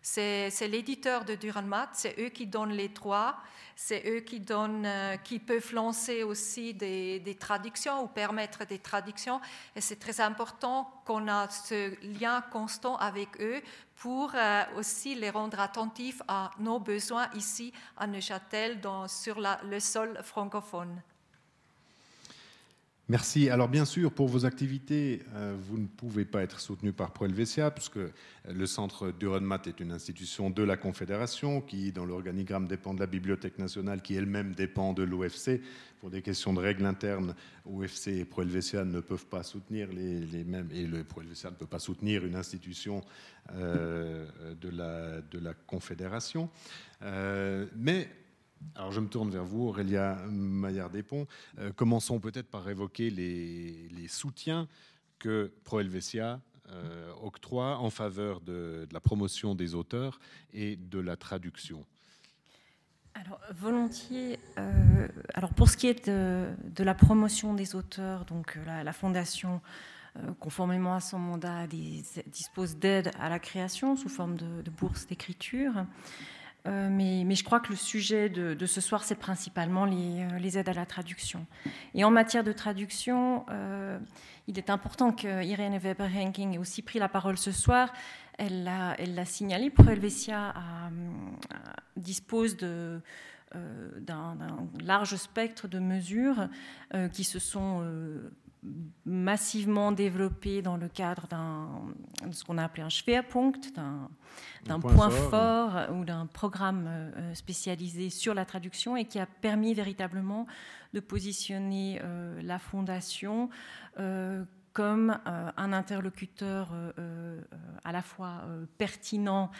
C'est l'éditeur de Duranmat, c'est eux qui donnent les droits, c'est eux qui, donnent, euh, qui peuvent lancer aussi des, traductions ou permettre des traductions. Et c'est très important qu'on a ce lien constant avec eux pour euh, aussi les rendre attentifs à nos besoins ici à Neuchâtel, dans, sur le sol francophone. Merci. Alors bien sûr, pour vos activités, euh, vous ne pouvez pas être soutenu par ProHelvetia, puisque le centre d'Urenmat est une institution de la Confédération qui, dans l'organigramme, dépend de la Bibliothèque nationale, qui elle-même dépend de l'OFC. Pour des questions de règles internes, OFC et ProHelvetia ne peuvent pas soutenir les, mêmes, et le ProHelvetia ne peut pas soutenir une institution euh, de, la, Confédération. Euh, mais alors je me tourne vers vous, Aurélia Maillard-Despont. Euh, commençons peut-être par évoquer les, soutiens que ProHelvetia euh, octroie en faveur de, la promotion des auteurs et de la traduction. Alors volontiers. Euh, alors pour ce qui est de, la promotion des auteurs, donc la, fondation conformément à son mandat, dispose d'aide à la création sous forme de, de bourse d'écriture. Euh, mais, je crois que le sujet de, ce soir, c'est principalement euh, les, aides à la traduction. Et en matière de traduction, euh, il est important que Irene Weber-Henking ait aussi pris la parole ce soir. Elle l'a signalé, Pro Helvetia dispose d'un large spectre de mesures qui se sont massivement développé dans le cadre d'un ce qu'on a appelé un Schwerpunkt, d'un point, fort ou d'un programme euh, spécialisé sur la traduction et qui a permis véritablement de positionner euh, la fondation euh, comme un interlocuteur à la fois pertinent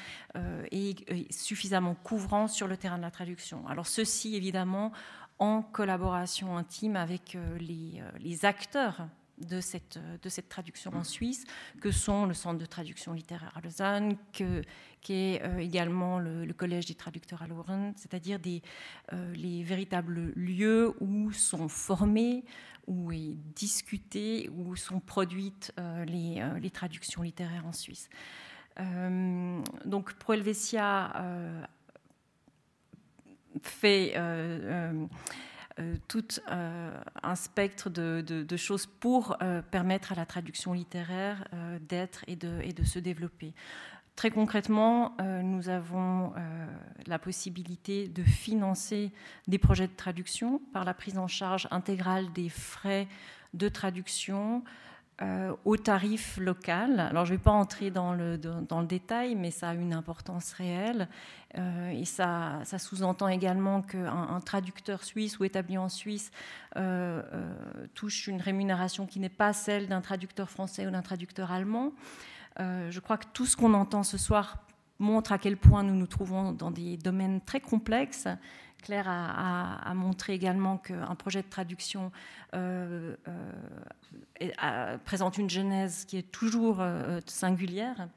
et, suffisamment couvrant sur le terrain de la traduction. Alors ceci, évidemment, en collaboration intime avec euh, euh, les, acteurs de cette, de cette traduction en Suisse, que sont le Centre de traduction littéraire à Lausanne, que, qui est euh, également le, Collège des traducteurs à Lausanne, c'est-à-dire des, les véritables lieux où sont formés, où est discuté, où sont produites les, les, traductions littéraires en Suisse. donc Pro Helvetia fait euh, euh, euh, tout un spectre de, choses pour permettre à la traduction littéraire d'être et de, et de, se développer. Très concrètement, nous avons la possibilité de financer des projets de traduction par la prise en charge intégrale des frais de traduction, euh, au tarif local. Alors je ne vais pas entrer dans le, dans le, détail, mais ça a une importance réelle. Euh, et ça, sous-entend également qu'un un traducteur suisse ou établi en Suisse euh, touche une rémunération qui n'est pas celle d'un traducteur français ou d'un traducteur allemand. je crois que tout ce qu'on entend ce soir montre à quel point nous nous trouvons dans des domaines très complexes. Claire a, montré également qu'un projet de traduction euh, euh, présente une genèse qui est toujours euh, singulière.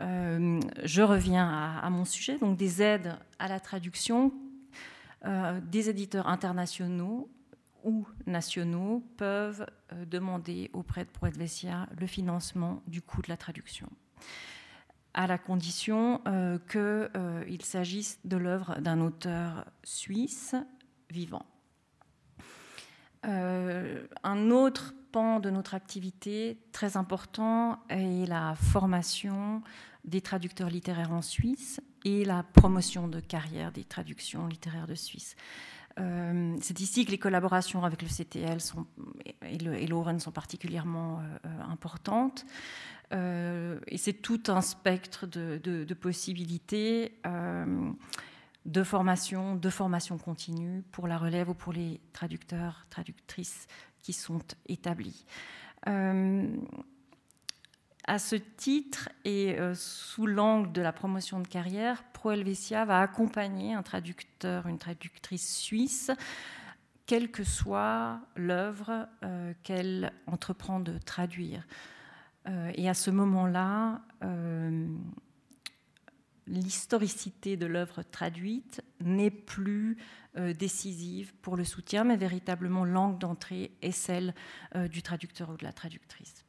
je reviens à, mon sujet, donc des aides à la traduction. des éditeurs internationaux ou nationaux peuvent demander auprès de Proedvesia le financement du coût de la traduction à la condition euh, qu'il euh, s'agisse de l'œuvre d'un auteur suisse vivant. Euh, un autre pan de notre activité très important est la formation des traducteurs littéraires en Suisse et la promotion de carrière des traductions littéraires de Suisse. C'est ici que les collaborations avec le CTL et, le, sont particulièrement importantes. Euh, et c'est tout un spectre de, possibilités euh, de formation, de formation continue pour la relève ou pour les traducteurs, traductrices qui sont établis. Euh, à ce titre et sous l'angle de la promotion de carrière, Pro Helvetia va accompagner un traducteur, une traductrice suisse, quelle que soit l'œuvre qu'elle entreprend de traduire. Euh, et à ce moment-là, euh, l'historicité de l'œuvre traduite n'est plus euh, décisive pour le soutien, mais véritablement langue d'entrée est celle du traducteur ou de la traductrice.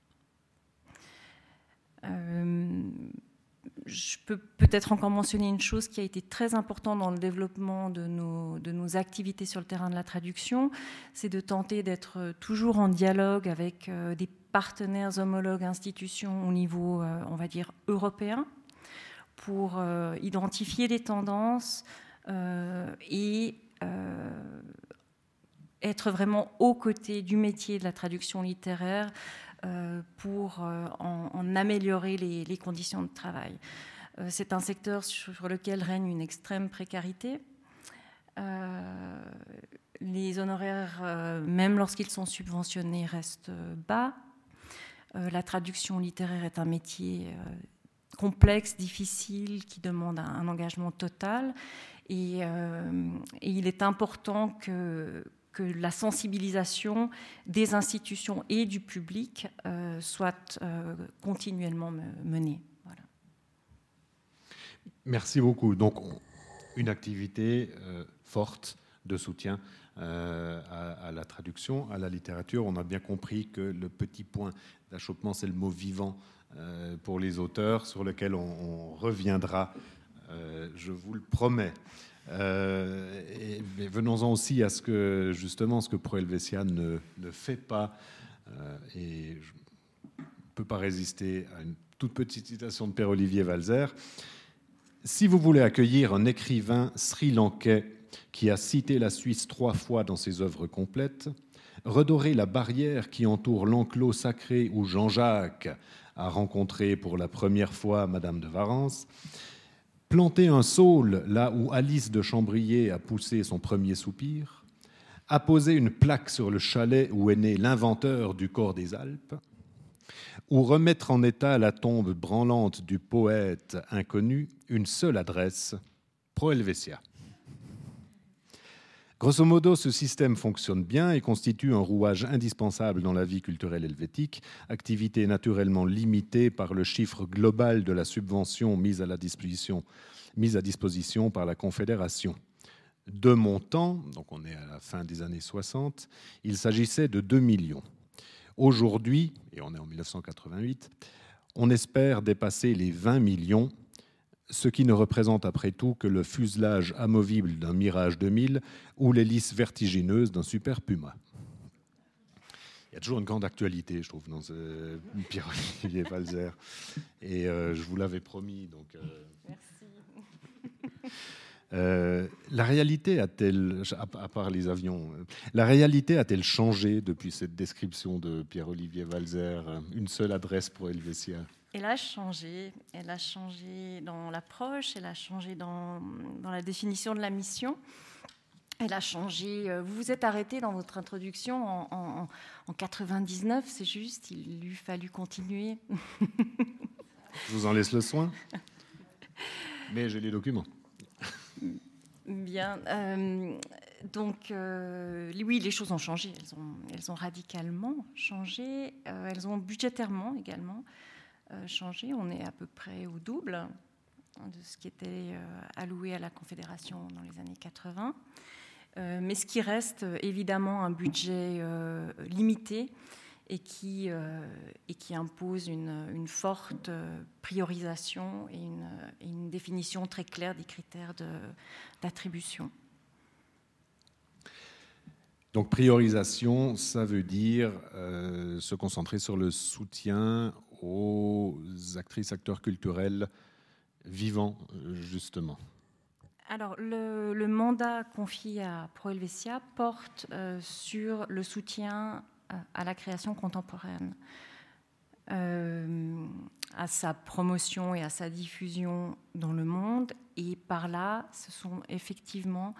Je peux peut-être encore mentionner une chose qui a été très importante dans le développement de nos, activités sur le terrain de la traduction, c'est de tenter d'être toujours en dialogue avec des partenaires homologues institutions au niveau, euh, on va dire, européen, pour euh, identifier les tendances euh, et être vraiment aux côtés du métier de la traduction littéraire pour en, améliorer les, conditions de travail. C'est un secteur sur lequel règne une extrême précarité. les honoraires, même lorsqu'ils sont subventionnés, restent bas. Euh, la traduction littéraire est un métier euh, complexe, difficile, qui demande un, engagement total. Euh, et, il est important que, que, la sensibilisation des institutions et du public soit continuellement menée. Merci beaucoup. Donc, une activité forte de soutien euh, à, la traduction, à la littérature. On a bien compris que le petit point d'achoppement, c'est le mot vivant euh, pour les auteurs, sur lequel on, reviendra, euh, je vous le promets. Mais venons-en aussi à ce que, justement, ce que Proelvesia ne, ne fait pas. et je ne peux pas résister à une toute petite citation de Père-Olivier Valzer. Si vous voulez accueillir un écrivain sri-lankais qui a cité la Suisse trois fois dans ses œuvres complètes, redorer la barrière qui entoure l'enclos sacré où Jean-Jacques a rencontré pour la première fois Madame de Varence, planter un saule là où Alice de Chambrier a poussé son premier soupir, apposer une plaque sur le chalet où est né l'inventeur du corps des Alpes, ou remettre en état la tombe branlante du poète inconnu, une seule adresse, Pro Helvetia. Grosso modo, ce système fonctionne bien et constitue un rouage indispensable dans la vie culturelle helvétique, activité naturellement limitée par le chiffre global de la subvention mise à, disposition par la Confédération. De montant, donc on est à la fin des années 60, il s'agissait de 2 millions. Aujourd'hui, et on est en 1988, on espère dépasser les 20 millions ce qui ne représente après tout que le fuselage amovible d'un Mirage 2000 ou l'hélice vertigineuse d'un Super Puma. Il y a toujours une grande actualité, je trouve, dans ce Pierre-Olivier Valzer. Et euh, je vous l'avais promis. Donc, euh, Merci. Euh, la réalité a-t-elle, à part les avions, la réalité a-t-elle changé depuis cette description de Pierre-Olivier Valzer Une seule adresse pour Helvetia? Elle a changé. Elle a changé dans l'approche, elle a changé dans, dans, la définition de la mission. Elle a changé. Euh, vous vous êtes arrêté dans votre introduction en, en, 99, c'est juste. Il lui fallu continuer. *laughs* Je vous en laisse le soin. Mais j'ai les documents. Bien. donc, oui, les choses ont changé. Elles ont, elles ont radicalement changé. elles ont budgétairement également changé. On est à peu près au double de ce qui était alloué à la Confédération dans les années 80. mais ce qui reste évidemment un budget limité et qui, euh, et qui impose une, forte priorisation et une, définition très claire des critères d'attribution. Donc priorisation, ça veut dire euh, se concentrer sur le soutien aux actrices, acteurs culturels vivants, justement. Alors, le, mandat confié à Pro Helvetia porte euh, sur le soutien à la création contemporaine, euh, à sa promotion et à sa diffusion dans le monde. Et par là, ce sont effectivement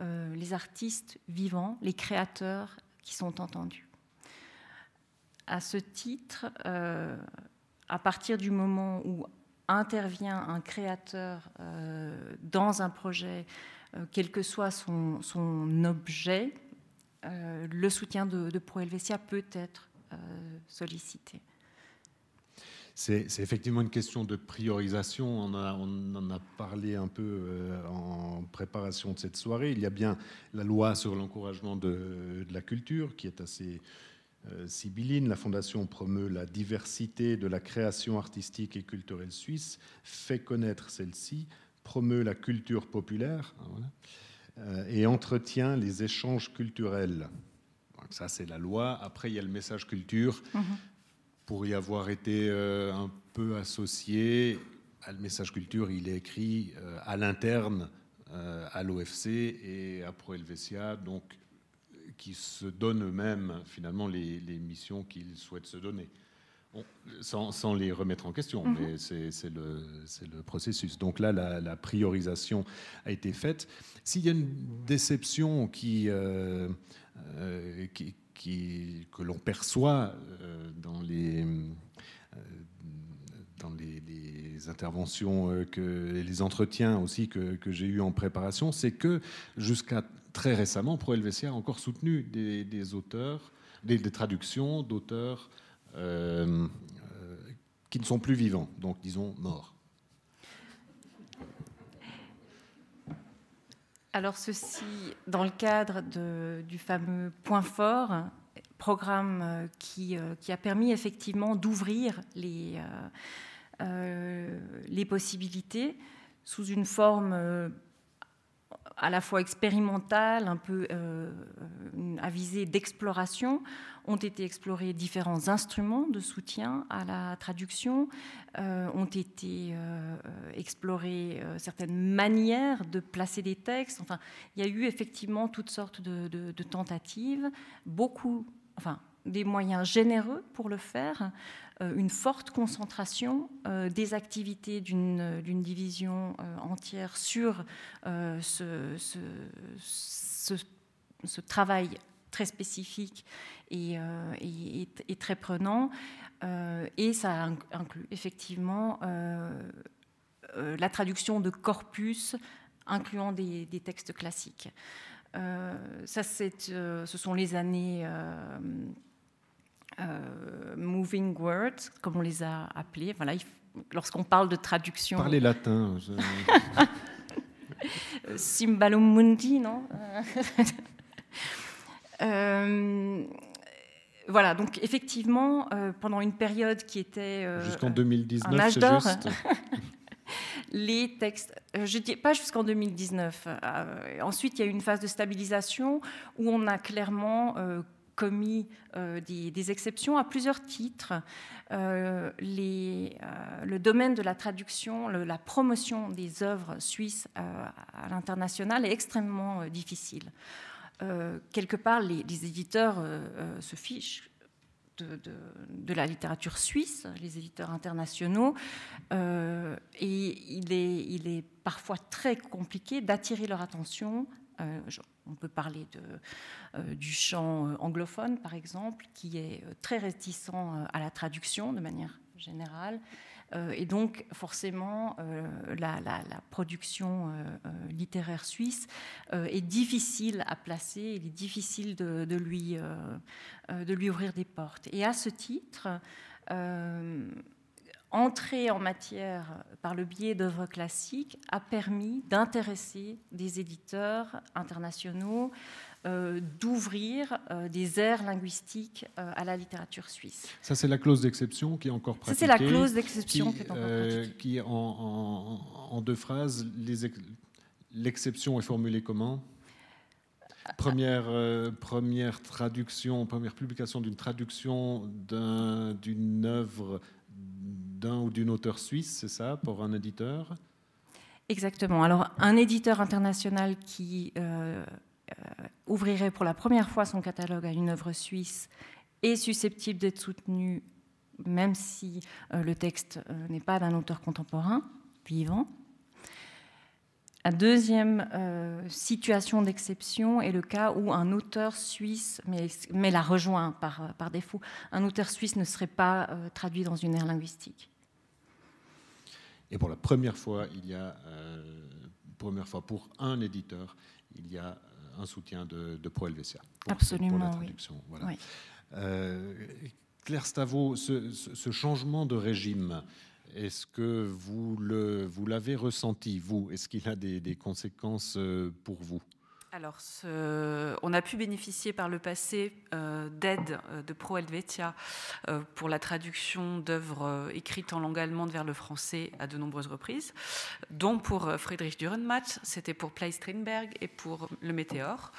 euh, les artistes vivants, les créateurs qui sont entendus. À ce titre, euh, à partir du moment où intervient un créateur dans un projet, quel que soit son, objet, euh, le soutien de, Pro Helvetia peut être euh, sollicité. C'est effectivement une question de priorisation. On, en a parlé un peu euh, en préparation de cette soirée. Il y a bien la loi sur l'encouragement de, la culture qui est assez sibylline. La Fondation promeut la diversité de la création artistique et culturelle suisse, fait connaître celle-ci, promeut la culture populaire. Voilà. Euh, et entretient les échanges culturels. ça, c'est la loi. Après, il y a le message culture. Mhm. Pour y avoir été euh, un peu associé, le message culture, il est écrit euh, à l'interne à l'OFC et à Pro Helvetia, donc qui se donnent eux-mêmes finalement les missions qu'ils souhaitent se donner sans, les remettre en question, mhm. mais c'est le, le, processus. Donc là, la, priorisation a été faite. S'il y a une déception qui, euh, euh, qui, que l'on perçoit euh, dans les dans les, interventions et les entretiens aussi que, que j'ai eu en préparation, c'est que jusqu'à très récemment, Pro Helvetia a encore soutenu des, auteurs, des, traductions d'auteurs euh, euh, qui ne sont plus vivants, donc disons morts. Alors ceci, dans le cadre du fameux point fort, programme euh, qui, a permis effectivement d'ouvrir les possibilités sous une forme à la fois expérimentale, un peu euh, avisée d'exploration, ont été explorés différents instruments de soutien à la traduction, euh, ont été euh, explorées certaines manières de placer des textes. Enfin, il y a eu effectivement toutes sortes de, de tentatives, beaucoup, enfin, des moyens généreux pour le faire, euh, une forte concentration euh, des activités d'une division euh, entière sur ce, travail très spécifique et, et, très prenant. et ça inclut effectivement la traduction de corpus incluant des, des textes classiques. ça, ce sont les années euh, moving words, comme on les a appelés. Voilà, lorsqu'on parle de traduction. Parlez latin. *laughs* Simbalum mundi, non? Euh, Voilà, donc effectivement, euh, pendant une période qui était. Jusqu'en 2019, c'est juste. *laughs* les textes, je dis pas jusqu'en 2019. ensuite, il y a eu une phase de stabilisation où on a clairement commis euh, des, exceptions à plusieurs titres. Euh, euh, le domaine de la traduction, la promotion des œuvres suisses à l'international est extrêmement difficile. quelque part, les, éditeurs se fichent de, la littérature suisse, les éditeurs internationaux, et il est, parfois très compliqué d'attirer leur attention on peut parler euh, du chant euh, anglophone, par exemple, qui est euh, très réticent à la traduction de manière générale. et donc, forcément, la, production littéraire suisse est difficile à placer, il est difficile de, lui, de lui ouvrir des portes. Et à ce titre, entrer en matière par le biais d'œuvres classiques a permis d'intéresser des éditeurs internationaux, euh, d'ouvrir euh, des aires linguistiques euh, à la littérature suisse. Ça, c'est la clause d'exception qui est encore pratiquée. c'est la clause d'exception qui, est encore pratiquée. Qui, en, en, deux phrases, l'exception est formulée comment? Première, première traduction, première publication d'une traduction d'une œuvre d'un ou d'une auteur suisse, c'est ça, pour un éditeur? Exactement. Alors, un éditeur international qui euh, euh, ouvrirait pour la première fois son catalogue à une œuvre suisse est susceptible d'être soutenu, même si euh, le texte n'est pas d'un auteur contemporain vivant. La deuxième situation d'exception est le cas où un auteur suisse, mais, la rejoint par, par, défaut, un auteur suisse ne serait pas traduit dans une aire linguistique. Et pour la première fois, il y a, euh, première fois pour un éditeur, il y a un soutien de, de Pro Helvetia. Absolument, pour la traduction. Oui. Claire Stavo, ce, ce, changement de régime, est-ce que vous, le, vous l'avez ressenti, vous? Est-ce qu'il a des, conséquences euh, pour vous? Alors, on a pu bénéficier par le passé euh, d'aide euh, de Pro Helvetia pour la traduction d'œuvres écrites en langue allemande vers le français à de nombreuses reprises, dont pour Friedrich Dürrenmatt, c'était pour Play Strindberg et pour Le Météore.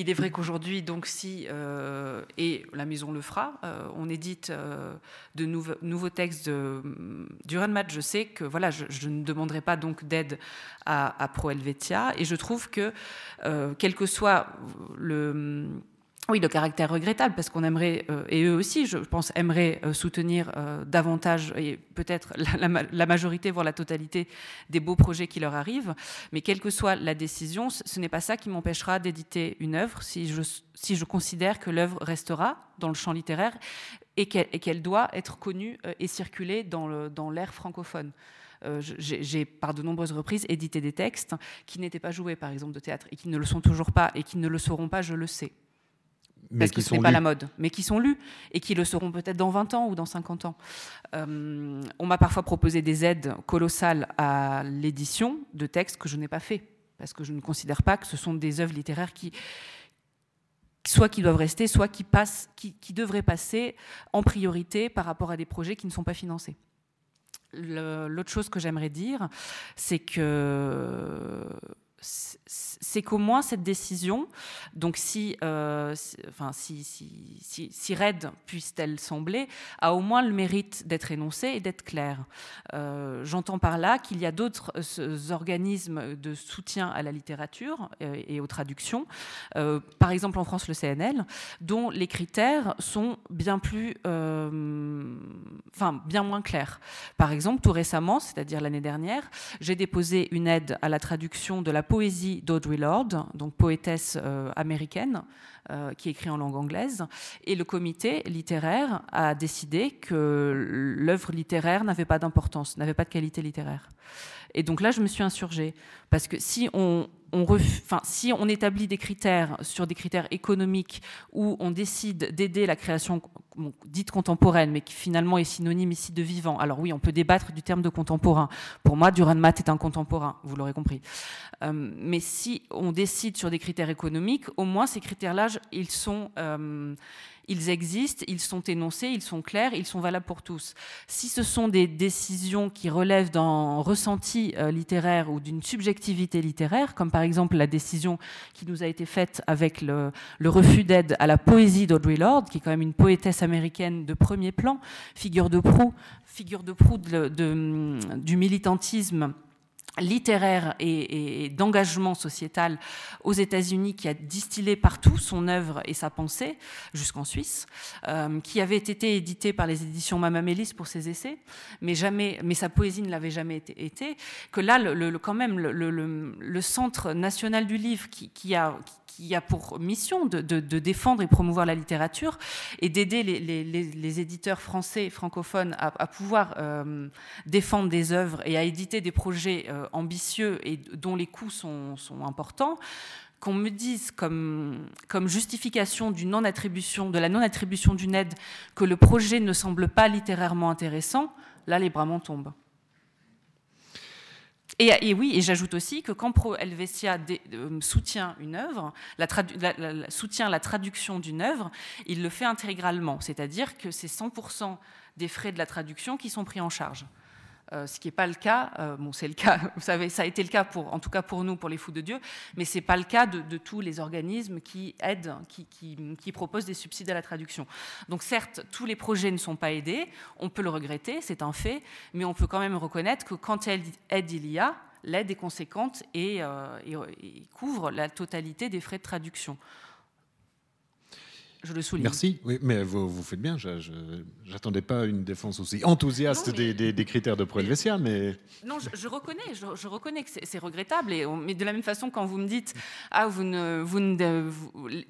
Il est vrai qu'aujourd'hui, donc, si, euh, et la maison le fera, euh, on édite euh, de nouveaux textes de Dürrenmatt, je sais que voilà, je, ne demanderai pas donc d'aide à, à, Pro Helvetia, et je trouve que, quel que soit le oui, le caractère regrettable, parce qu'on aimerait, euh, et eux aussi, je pense, aimeraient euh, soutenir euh, davantage, et peut-être la, majorité, voire la totalité des beaux projets qui leur arrivent. Mais quelle que soit la décision, ce n'est pas ça qui m'empêchera d'éditer une œuvre si je, si je considère que l'œuvre restera dans le champ littéraire et qu'elle doit être connue et circuler dans l'ère francophone. j'ai par de nombreuses reprises édité des textes qui n'étaient pas joués, par exemple, de théâtre, et qui ne le sont toujours pas, et qui ne le seront pas, je le sais parce que ce n'est pas la mode, mais qui sont lus et qui le seront peut-être dans 20 ans ou dans 50 ans. Euh, on m'a parfois proposé des aides colossales à l'édition de textes que je n'ai pas fait, parce que je ne considère pas que ce sont des œuvres littéraires qui, soit qui doivent rester, soit qui, passent, qui, qui devraient passer en priorité par rapport à des projets qui ne sont pas financés. L'autre chose que j'aimerais dire, c'est que c'est qu'au moins cette décision, donc si, euh, si, si, si, si raide puisse-t-elle sembler, a au moins le mérite d'être énoncée et d'être claire. Euh, j'entends par là qu'il y a d'autres euh, organismes de soutien à la littérature et aux traductions, par exemple en France le CNL, dont les critères sont bien plus, enfin bien moins clairs. Par exemple, tout récemment, c'est-à-dire l'année dernière, j'ai déposé une aide à la traduction de la poésie d'Audrey Lorde, donc poétesse euh, américaine, euh, qui écrit en langue anglaise. Et le comité littéraire a décidé que l'œuvre littéraire n'avait pas d'importance, n'avait pas de qualité littéraire. Et donc là, je me suis insurgée. Parce que si on, si on établit des critères sur des critères économiques où on décide d'aider la création dite contemporaine, mais qui finalement est synonyme ici de vivant, alors oui, on peut débattre du terme de contemporain. Pour moi, Matt est un contemporain, vous l'aurez compris. Euh, mais si on décide sur des critères économiques, au moins ces critères-là. Euh, ils existent, ils sont énoncés, ils sont clairs, ils sont valables pour tous. Si ce sont des décisions qui relèvent d'un ressenti euh, littéraire ou d'une subjectivité littéraire, comme par exemple la décision qui nous a été faite avec le, refus d'aide à la poésie d'Audrey Lorde, qui est quand même une poétesse américaine de premier plan, figure de proue, figure de proue du militantisme littéraire et, d'engagement sociétal aux États-Unis qui a distillé partout son œuvre et sa pensée jusqu'en Suisse, euh, qui avait été édité par les éditions Mama Mélis pour ses essais, mais jamais, mais sa poésie ne l'avait jamais été, Que là, le, quand même, le, Centre national du livre qui, a qui a pour mission de, défendre et promouvoir la littérature et d'aider les, éditeurs français francophones à, pouvoir euh, défendre des œuvres et à éditer des projets euh, ambitieux et dont les coûts sont, importants qu'on me dise comme, justification du non -attribution, de la non-attribution d'une aide que le projet ne semble pas littérairement intéressant, là les bras m'en tombent. Et, oui, et j'ajoute aussi que quand Pro Helvetia euh, soutient une œuvre, soutient la traduction d'une œuvre, il le fait intégralement, c'est-à-dire que c'est 100% des frais de la traduction qui sont pris en charge. Euh, ce qui n'est pas le cas, euh, bon, c'est le cas, *laughs* vous savez, ça a été le cas pour, en tout cas pour nous, pour les fous de Dieu, mais ce n'est pas le cas de, tous les organismes qui aident, qui, proposent des subsides à la traduction. Donc certes, tous les projets ne sont pas aidés, on peut le regretter, c'est un fait, mais on peut quand même reconnaître que quand aide, il y a, l'aide est conséquente et, euh, et couvre la totalité des frais de traduction je le souligne. Merci, oui, mais vous, vous faites bien. Je n'attendais pas une défense aussi enthousiaste des, des, critères de pro mais... Non, je, reconnais, je, reconnais que c'est regrettable. Et mais de la même façon, quand vous me dites, ah, vous ne, vous ne,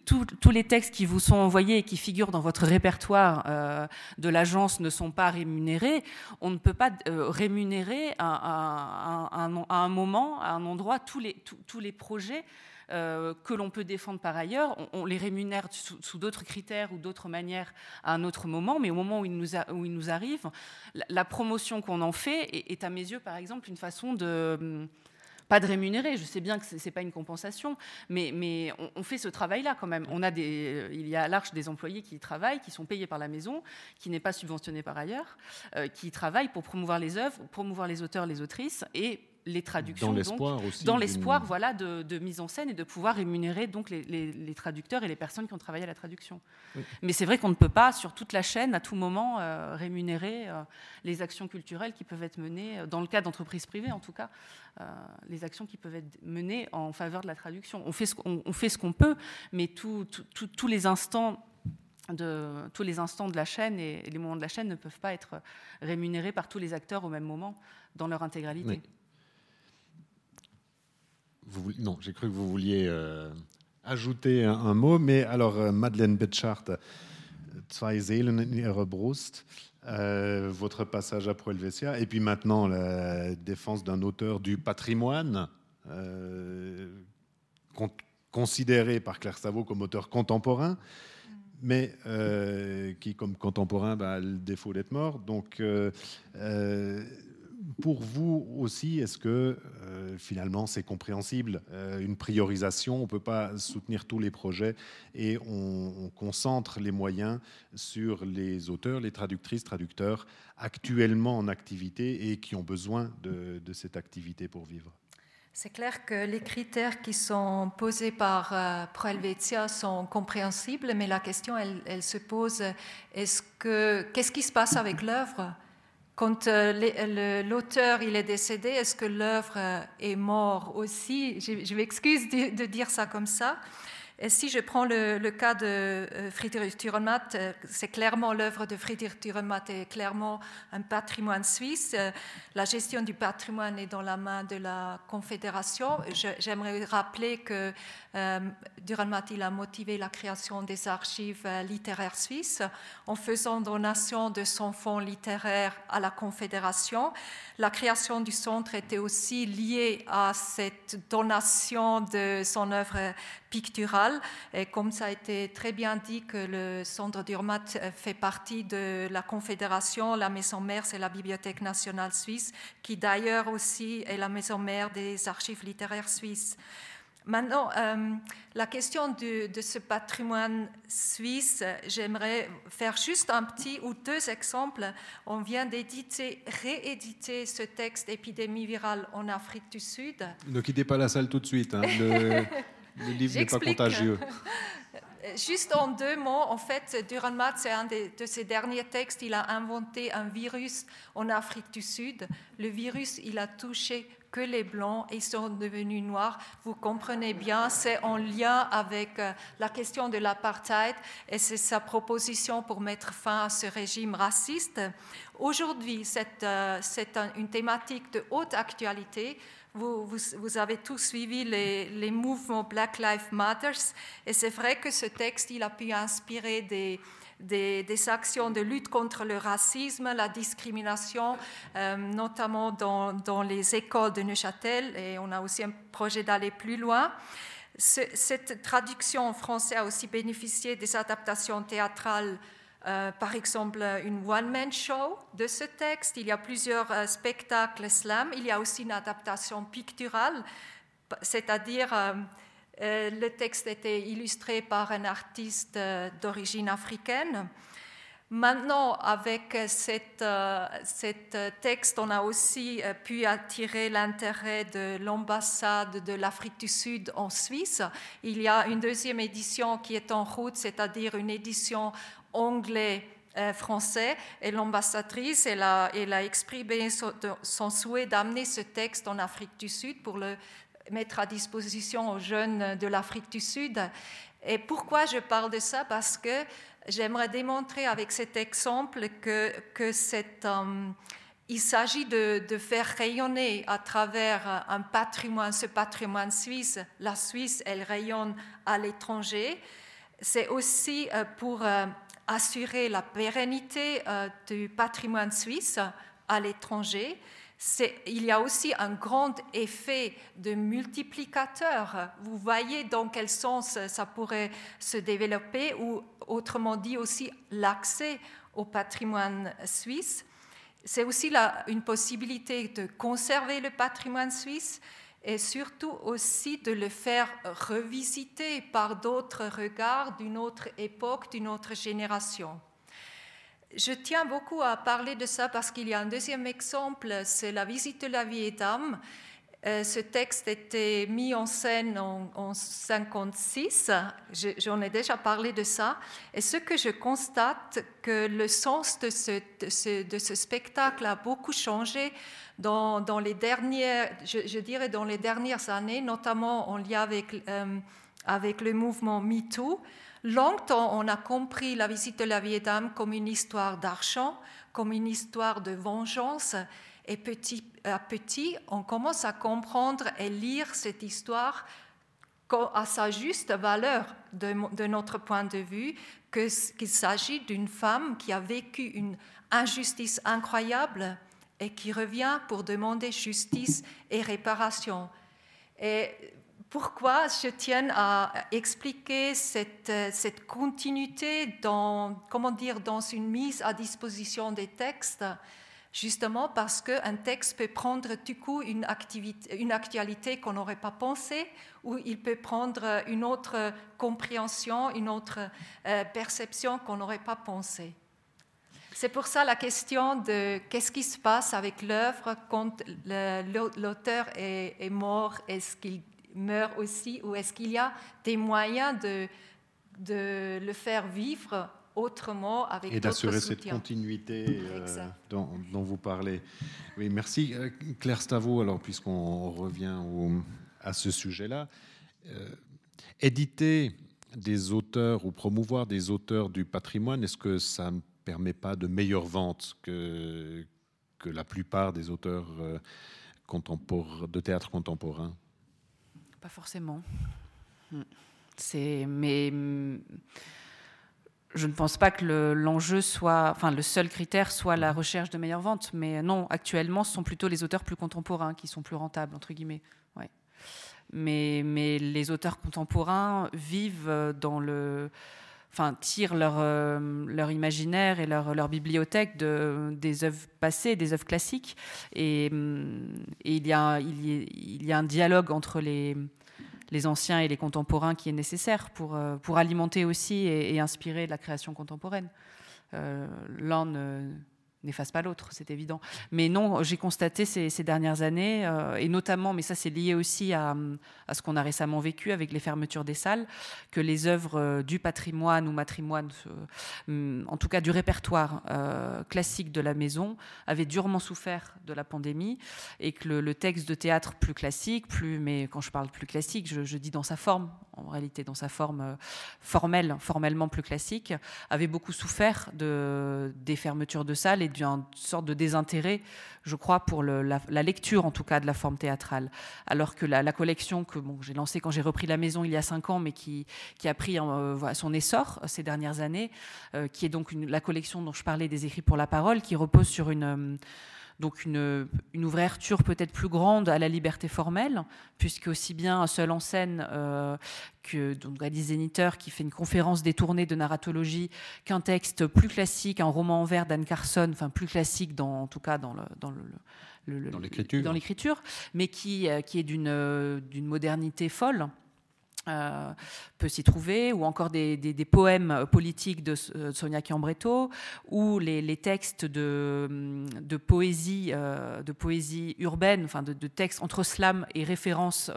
tous les textes qui vous sont envoyés et qui figurent dans votre répertoire euh, de l'agence ne sont pas rémunérés, on ne peut pas euh, rémunérer à, un moment, à un endroit, tous les, tous les projets euh, que l'on peut défendre par ailleurs. On, les rémunère sous, d'autres critères ou d'autres manières à un autre moment, mais au moment où ils nous, arrivent, la, promotion qu'on en fait est, à mes yeux, par exemple, une façon de hum, pas de rémunérer. Je sais bien que ce n'est pas une compensation, mais, on, fait ce travail-là quand même. On a des, il y a à l'Arche des employés qui travaillent, qui sont payés par la maison, qui n'est pas subventionné par ailleurs, euh, qui travaillent pour promouvoir les œuvres, promouvoir les auteurs, les autrices et les traductions. Dans l'espoir aussi. Dans l'espoir, voilà, de, mise en scène et de pouvoir rémunérer donc les, traducteurs et les personnes qui ont travaillé à la traduction. Mais c'est vrai qu'on ne peut pas, sur toute la chaîne, à tout moment, euh, rémunérer euh, les actions culturelles qui peuvent être menées, euh, dans le cas d'entreprises privées en tout cas, les actions qui peuvent être menées en faveur de la traduction. On fait ce, on, fait ce qu'on peut, mais tous les instants de, tous les instants de la chaîne et les moments de la chaîne ne peuvent pas être rémunérés par tous les acteurs au même moment dans leur intégralité non, j'ai cru que vous vouliez euh, ajouter un, mot, mais alors euh, Madeleine Betschart, Zwei Seelen in Brust, euh, votre passage à Proelvesia, et puis maintenant la défense d'un auteur du patrimoine, considéré par Claire Savot comme auteur contemporain, mais qui, comme contemporain, bah, a le défaut d'être mort. Donc, pour vous aussi, est-ce que euh, finalement c'est compréhensible euh, Une priorisation, on ne peut pas soutenir tous les projets et on, concentre les moyens sur les auteurs, les traductrices, traducteurs actuellement en activité et qui ont besoin de, cette activité pour vivre? C'est clair que les critères qui sont posés par euh, sont compréhensibles, mais la question, elle, se pose, est-ce que, qu'est-ce qui se passe avec l'œuvre? Quand euh, l'auteur il est décédé, est-ce que l'œuvre euh, est morte aussi? Je, m'excuse de, dire ça comme ça. Si je prends le, cas de euh, Friedrich Dürrenmatt, c'est clairement l'œuvre de Friedrich Dürrenmatt est clairement un patrimoine suisse. La gestion du patrimoine est dans la main de la Confédération. J'aimerais rappeler que euh, il a motivé la création des archives euh, littéraires suisses en faisant donation de son fonds littéraire à la Confédération. La création du centre était aussi liée à cette donation de son œuvre picturale. Et comme ça a été très bien dit que le centre Dürrenmatt fait partie de la Confédération, la maison mère, c'est la Bibliothèque nationale suisse, qui d'ailleurs aussi est la maison mère des archives littéraires suisses. Maintenant, euh, la question de, ce patrimoine suisse, j'aimerais faire juste un petit ou deux exemples. On vient d'éditer, rééditer ce texte Épidémie virale en Afrique du Sud. Ne quittez pas la salle tout de suite. Hein. *laughs* Le, le livre n'est pas contagieux. *laughs* Juste en deux mots, en fait, Duran c'est un de, de, ses derniers textes. Il a inventé un virus en Afrique du Sud. Le virus, il a touché que les blancs et sont devenus noirs. Vous comprenez bien, c'est en lien avec euh, la question de l'apartheid et c'est sa proposition pour mettre fin à ce régime raciste. Aujourd'hui, c'est euh, une thématique de haute actualité. Vous, avez tous suivi les, mouvements Black Lives Matter et c'est vrai que ce texte, il a pu inspirer des, actions de lutte contre le racisme, la discrimination, euh, notamment dans, les écoles de Neuchâtel, et on a aussi un projet d'aller plus loin. cette traduction en français a aussi bénéficié des adaptations théâtrales euh, par exemple, une one-man show de ce texte. Il y a plusieurs euh, spectacles slam. Il y a aussi une adaptation picturale, c'est-à-dire euh, le texte était illustré par un artiste euh, d'origine africaine. Maintenant, avec cet euh, texte, on a aussi pu attirer l'intérêt de l'ambassade de l'Afrique du Sud en Suisse. Il y a une deuxième édition qui est en route, c'est-à-dire une édition anglais-français. Et l'ambassadrice, elle a, exprimé son souhait d'amener ce texte en Afrique du Sud pour le mettre à disposition aux jeunes de l'Afrique du Sud. Et pourquoi je parle de ça? Parce que j'aimerais démontrer avec cet exemple que, que euh, il s'agit de, faire rayonner à travers un patrimoine, ce patrimoine suisse. La Suisse, elle rayonne à l'étranger. C'est aussi euh, pour euh, assurer la pérennité du patrimoine suisse à l'étranger il y a aussi un grand effet de multiplicateur. Vous voyez dans quel sens ça pourrait se développer, ou autrement dit aussi l'accès au patrimoine suisse. C'est aussi une possibilité de conserver le patrimoine suisse et surtout aussi de le faire revisiter par d'autres regards d'une autre époque, d'une autre génération. Je tiens beaucoup à parler de ça parce qu'il y a un deuxième exemple, c'est la visite de la dame. Euh, ce texte était mis en scène en 1956, j'en ai déjà parlé de ça, et ce que je constate, que le sens de ce, spectacle a beaucoup changé dans les dernières années, notamment en lien avec, euh, avec le mouvement MeToo. Longtemps, on a compris la visite de la vieille dame comme une histoire d'argent, comme une histoire de vengeance. Et petit à petit, on commence à comprendre et lire cette histoire à sa juste valeur de, notre point de vue, qu'il s'agit d'une femme qui a vécu une injustice incroyable et qui revient pour demander justice et réparation. Et pourquoi je tiens à expliquer cette, cette, continuité dans, comment dire, dans une mise à disposition des textes, justement parce qu'un texte peut prendre du coup une, actualité qu'on n'aurait pas pensée, ou il peut prendre une autre compréhension, une autre euh, perception qu'on n'aurait pas pensée. C'est pour ça la question de qu'est-ce qui se passe avec l'œuvre quand l'auteur est, mort, est-ce qu'il meurt aussi? Ou est-ce qu'il y a des moyens de le faire vivre autrement avec Et d'assurer cette continuité euh, dont, vous parlez. Oui, merci. Euh, Claire Stavo, alors puisqu'on revient à ce sujet-là, euh, éditer des auteurs ou promouvoir des auteurs du patrimoine, est-ce que ça ne permet pas de meilleures ventes que, que la plupart des auteurs de théâtre contemporain? Pas forcément. Hmm. C'est, mais hmm, je ne pense pas que l'enjeu soit, enfin, le seul critère soit la recherche de meilleures ventes. Mais non, actuellement, ce sont plutôt les auteurs plus contemporains qui sont plus rentables, entre guillemets. Ouais. Mais, mais les auteurs contemporains vivent dans le, enfin, tirent leur, euh, leur imaginaire et leur, leur bibliothèque de, des œuvres passées, des œuvres classiques. Et, mm, il, y a, il, y a, un dialogue entre les, les anciens et les contemporains qui est nécessaire pour, euh, pour alimenter aussi et, inspirer la création contemporaine. Euh, ne, n'efface pas l'autre, c'est évident. Mais non, j'ai constaté ces, dernières années, euh, et notamment, mais ça c'est lié aussi à, ce qu'on a récemment vécu avec les fermetures des salles, que les œuvres euh, du patrimoine ou matrimoine, euh, en tout cas du répertoire classique de la maison, avaient durement souffert de la pandémie, et que le, texte de théâtre plus classique, plus, mais quand je parle plus classique, je, je dis dans sa forme, en réalité dans sa forme formelle, formellement plus classique, avait beaucoup souffert de, des fermetures de salles d'une sorte de désintérêt, je crois, pour la, lecture, en tout cas, de la forme théâtrale. Alors que la, collection que bon, j'ai lancée quand j'ai repris la maison il y a cinq ans, mais qui, qui a pris euh, son essor ces dernières années, euh, qui est donc la collection dont je parlais des écrits pour la parole, qui repose sur une... Euh, donc une, ouverture peut-être plus grande à la liberté formelle, puisque aussi bien un seul en scène euh, que donc Alice Zéniteur qui fait une conférence détournée de narratologie qu'un texte plus classique, un roman en vers d'Anne Carson, enfin plus classique dans, en tout cas dans le, dans le, dans l'écriture, mais qui, euh, qui est d'une modernité folle. Euh, peut s'y trouver, ou encore des, poèmes politiques de, euh, Sonia Chiambretto, ou les, textes de, poésie, euh, de poésie urbaine, enfin de, textes entre slam et référence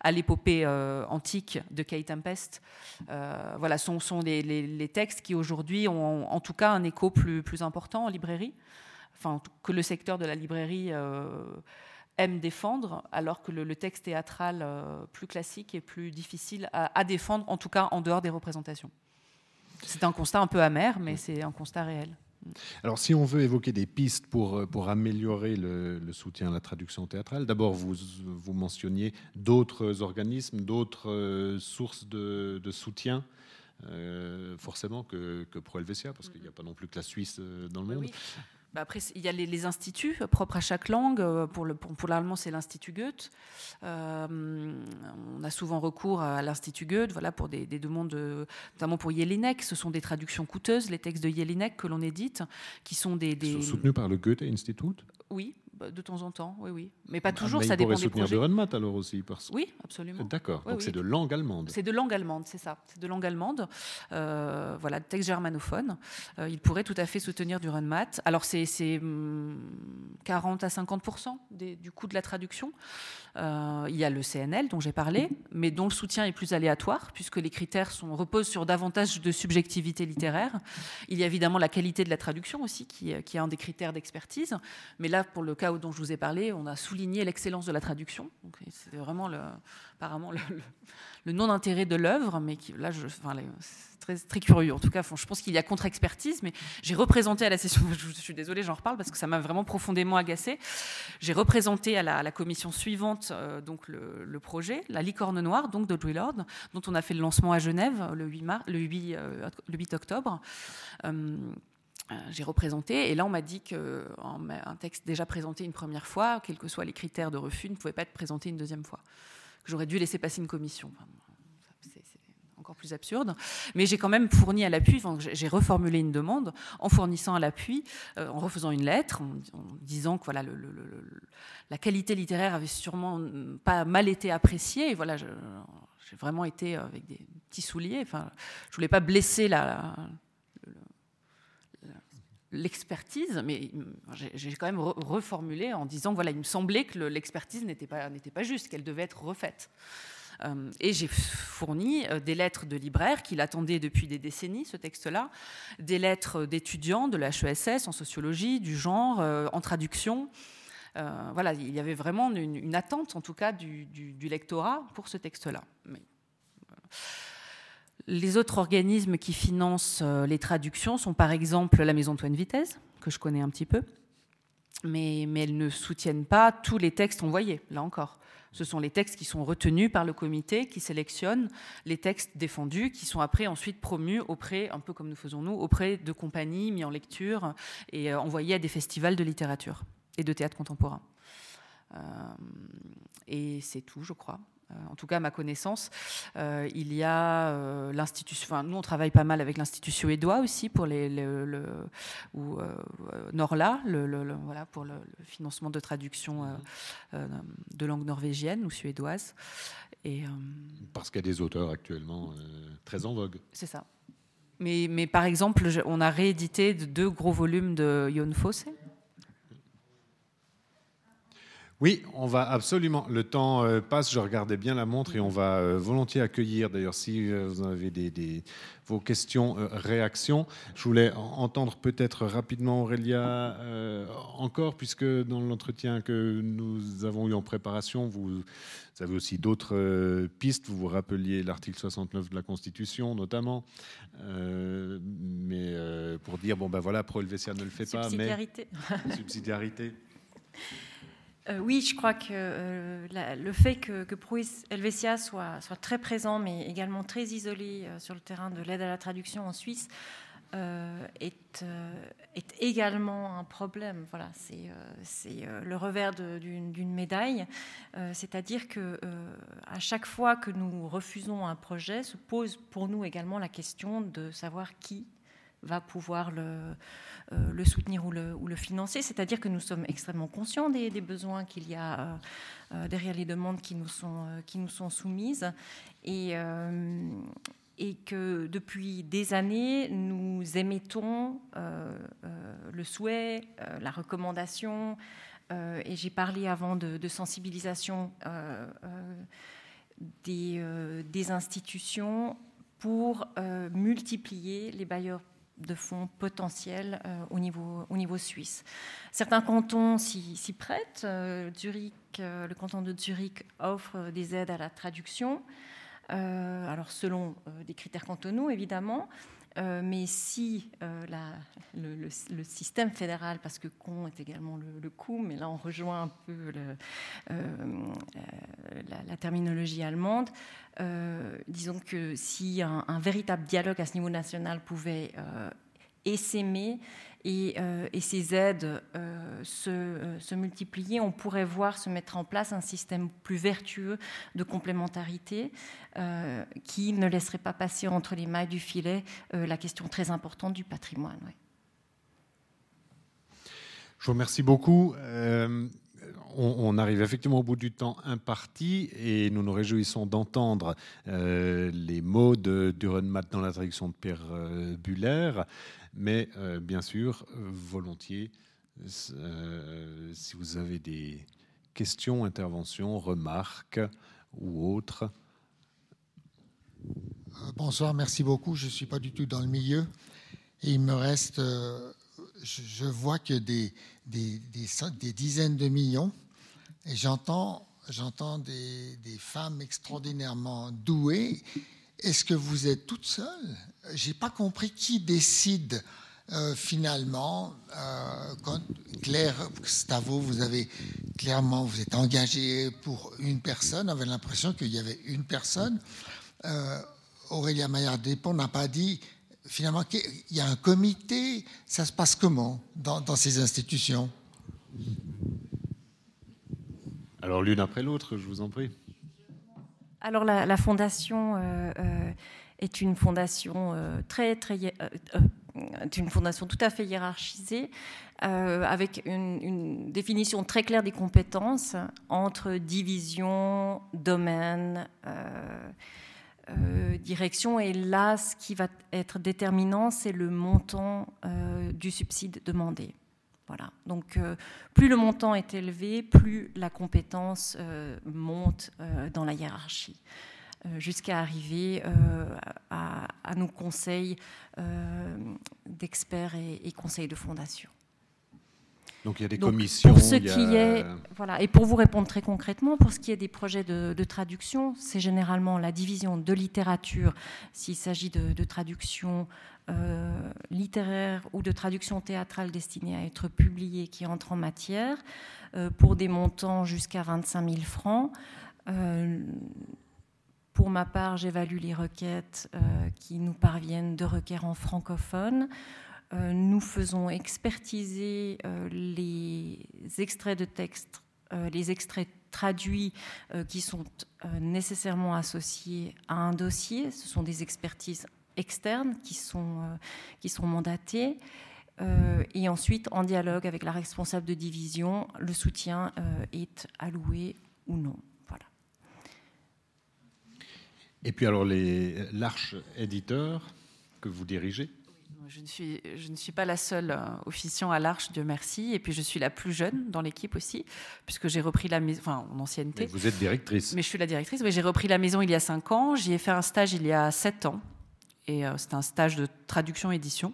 à l'épopée antique de Kay Tempest. voilà, sont, sont les, les, textes qui aujourd'hui ont en tout cas un écho plus, plus important en librairie, enfin que le secteur de la librairie aime défendre, alors que le, texte théâtral euh, plus classique est plus difficile à, défendre, en tout cas en dehors des représentations. C'est un constat un peu amer, mais c'est un constat réel. Alors, si on veut évoquer des pistes pour, euh, pour améliorer le, soutien à la traduction théâtrale, d'abord, vous, vous mentionniez d'autres organismes, d'autres euh, sources de, soutien. forcément que, que Pro Helvetia, parce qu'il n'y a pas non plus que la Suisse dans le monde. Bah, après, il y a les, instituts propres à chaque langue. Euh, pour, le, pour, l'allemand, c'est l'Institut Goethe. Euh, on a souvent recours à l'Institut Goethe voilà, pour des, demandes, notamment pour Jelinek. Ce sont des traductions coûteuses, les textes de Jelinek que l'on édite, qui sont des. des... Soutenus par le Goethe Institut Oui, bah, de temps en temps, oui, oui. Mais pas ah, toujours, ça dépend des projets. soutenir de alors aussi parce... Oui, absolument. D'accord, donc c'est de langue allemande. C'est de langue allemande, c'est ça. C'est de langue allemande. Euh, voilà, texte germanophone. Euh, il pourrait tout à fait soutenir du Runmat. Alors c'est 40 à 50% du coût de la traduction. Euh, il y a le CNL dont j'ai parlé, mais dont le soutien est plus aléatoire, puisque les critères sont, reposent sur davantage de subjectivité littéraire. Il y a évidemment la qualité de la traduction aussi, qui, qui est un des critères d'expertise. Mais là, pour le cas dont je vous ai parlé, on a souligné l'excellence de la traduction. C'est vraiment le, apparemment le, non-intérêt de l'œuvre, mais là, c'est très, curieux. En tout cas, je pense qu'il y a contre-expertise, mais j'ai représenté à la session, *laughs* je, suis désolée, j'en reparle parce que ça m'a vraiment profondément agacé. J'ai représenté à la, commission suivante euh, donc le, projet, La licorne noire, donc de Lord, dont on a fait le lancement à Genève le 8, le 8, euh, le 8 octobre. Euh, j'ai représenté. Et là, on m'a dit qu'un texte déjà présenté une première fois, quels que soient les critères de refus, ne pouvait pas être présenté une deuxième fois. J'aurais dû laisser passer une commission. c'est encore plus absurde. Mais j'ai quand même fourni à l'appui, j'ai reformulé une demande en fournissant à l'appui, euh, en refaisant une lettre, en, disant que voilà, la qualité littéraire avait sûrement pas mal été appréciée. Et voilà, j'ai vraiment été avec des petits souliers. Enfin, je voulais pas blesser la l'expertise, mais j'ai quand même reformulé en disant voilà, il me semblait que l'expertise n'était pas, pas juste, qu'elle devait être refaite. Euh, et j'ai fourni euh, des lettres de libraires qui l'attendaient depuis des décennies, ce texte-là, des lettres d'étudiants de la HESS en sociologie, du genre, euh, en traduction. voilà, il y avait vraiment une, attente, en tout cas, du, du lectorat pour ce texte-là. Mais, les autres organismes qui financent euh, les traductions sont par exemple la Maison Antoine Vitesse, que je connais un petit peu, mais, elles ne soutiennent pas tous les textes envoyés, là encore. Ce sont les textes qui sont retenus par le comité, qui sélectionnent les textes défendus, qui sont après ensuite promus auprès, un peu comme nous faisons nous, auprès de compagnies mis en lecture et euh, envoyés à des festivals de littérature et de théâtre contemporain. Euh, et c'est tout, je crois. Euh, en tout cas à ma connaissance. Euh, il y a euh, l'institution, enfin, nous on travaille pas mal avec l'Institut suédois aussi pour les, le, ou Norla, le, voilà, pour le, financement de traduction de langue norvégienne ou suédoise. Et, Parce qu'il y a des auteurs actuellement très en vogue. C'est ça. Mais, mais, par exemple, on a réédité deux gros volumes de Yon Fosse. Oui, on va absolument. Le temps euh, passe, je regardais bien la montre et on va euh, volontiers accueillir, d'ailleurs, si euh, vous avez des, vos questions, réactions. Je voulais entendre peut-être rapidement Aurélia encore, puisque dans l'entretien que nous avons eu en préparation, vous, avez aussi d'autres pistes. Vous vous rappeliez l'article 69 de la Constitution, notamment. mais pour dire, bon ben voilà, Pro Helvetia ne le fait pas, mais. Subsidiarité. *laughs* Subsidiarité. Euh, oui, je crois que euh, le fait que, que Pro Helvetia soit, soit, très présent, mais également très isolé euh, sur le terrain de l'aide à la traduction en Suisse, est, est, également un problème. Voilà, c'est le revers d'une médaille. C'est-à-dire que à chaque fois que nous refusons un projet, se pose pour nous également la question de savoir qui va pouvoir le, euh, soutenir ou le, ou le financer. C'est-à-dire que nous sommes extrêmement conscients des, besoins qu'il y a euh, euh, derrière les demandes qui nous sont, qui nous sont soumises. Et, et que depuis des années, nous émettons le souhait, la recommandation, et j'ai parlé avant de, sensibilisation des, des, institutions pour multiplier les bailleurs de fonds potentiels euh, au, niveau, au niveau suisse. Certains cantons s'y prêtent. Euh, Zurich, euh, le canton de Zurich offre des aides à la traduction, alors selon des critères cantonaux évidemment. Mais si le, système fédéral, parce que con est également le, coût, mais là on rejoint un peu la, terminologie allemande, euh, disons que si un, véritable dialogue à ce niveau national pouvait euh, essaimer et, euh, et, ces aides se, se, multiplier, on pourrait voir se mettre en place un système plus vertueux de complémentarité qui ne laisserait pas passer entre les mailles du filet la question très importante du patrimoine. Je vous remercie beaucoup on, arrive effectivement au bout du temps imparti et nous nous réjouissons d'entendre euh, les mots de Durenmat dans la traduction de Pierre euh, Buller, mais euh, bien sûr, volontiers, si vous avez des questions, interventions, remarques ou autres. Bonsoir, merci beaucoup. Je ne suis pas du tout dans le milieu. Et il me reste, je, vois que des, dizaines de millions et j'entends des, femmes extraordinairement douées. Est-ce que vous êtes toute seule? J'ai pas compris qui décide euh, finalement. Euh, quand Claire Stavo, vous avez clairement, vous êtes engagé pour une personne. On avait l'impression qu'il y avait une personne. Euh, Aurélia Maillard-Despont n'a pas dit finalement qu'il y a un comité. Ça se passe comment dans, dans ces institutions? Alors l'une après l'autre, je vous en prie. Alors la, fondation euh, euh, est une fondation euh, très très une fondation tout à fait hiérarchisée avec une, définition très claire des compétences entre division, domaine. direction et là ce qui va être déterminant c'est le montant du subside demandé. Voilà. Donc, euh, plus le montant est élevé, plus la compétence euh, monte euh, dans la hiérarchie, jusqu'à arriver à, nos conseils d'experts et, conseils de fondation. Donc il y a des commissions. Pour ce qui est, voilà, et pour vous répondre très concrètement, pour ce qui est des projets de, traduction, c'est généralement la division de littérature, s'il s'agit de, de traduction euh, littéraire ou de traduction théâtrale destinée à être publiée qui entre en matière euh, pour des montants jusqu'à 25 000 francs. Euh, pour ma part, j'évalue les requêtes qui nous parviennent de requérants francophones. Nous faisons expertiser les extraits de texte, les extraits traduits qui sont nécessairement associés à un dossier. Ce sont des expertises externes qui sont, euh, qui sont mandatés. Euh, et ensuite, en dialogue avec la responsable de division, le soutien euh, est alloué ou non. Voilà. Et puis alors, l'Arche éditeur, que vous dirigez? Je ne, suis, je ne suis pas la seule euh, officiant à l'Arche, Dieu merci. Et puis je suis la plus jeune dans l'équipe aussi, puisque j'ai repris la maison, enfin en ancienneté. Mais vous êtes directrice. Mais je suis la directrice. Mais j'ai repris la maison il y a cinq ans. J'y ai fait un stage il y a sept ans et euh, c'est un stage de traduction-édition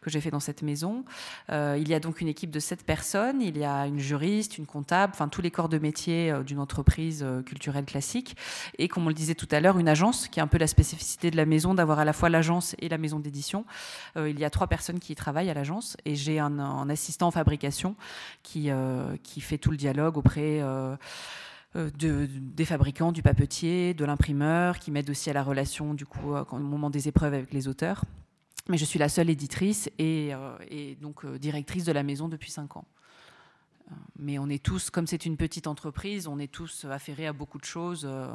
que j'ai fait dans cette maison. Euh, il y a donc une équipe de sept personnes. Il y a une juriste, une comptable, enfin tous les corps de métier euh, d'une entreprise culturelle classique. Et comme on le disait tout à l'heure, une agence qui est un peu la spécificité de la maison, d'avoir à la fois l'agence et la maison d'édition. il y a trois personnes qui y travaillent à l'agence et j'ai un, assistant en fabrication qui, qui fait tout le dialogue auprès euh, de, des fabricants, du papetier, de l'imprimeur, qui m'aide aussi à la relation du coup euh, au moment des épreuves avec les auteurs. Mais je suis la seule éditrice et, euh, donc directrice de la maison depuis cinq ans. Mais on est tous, comme c'est une petite entreprise, on est tous affairés à beaucoup de choses. Euh,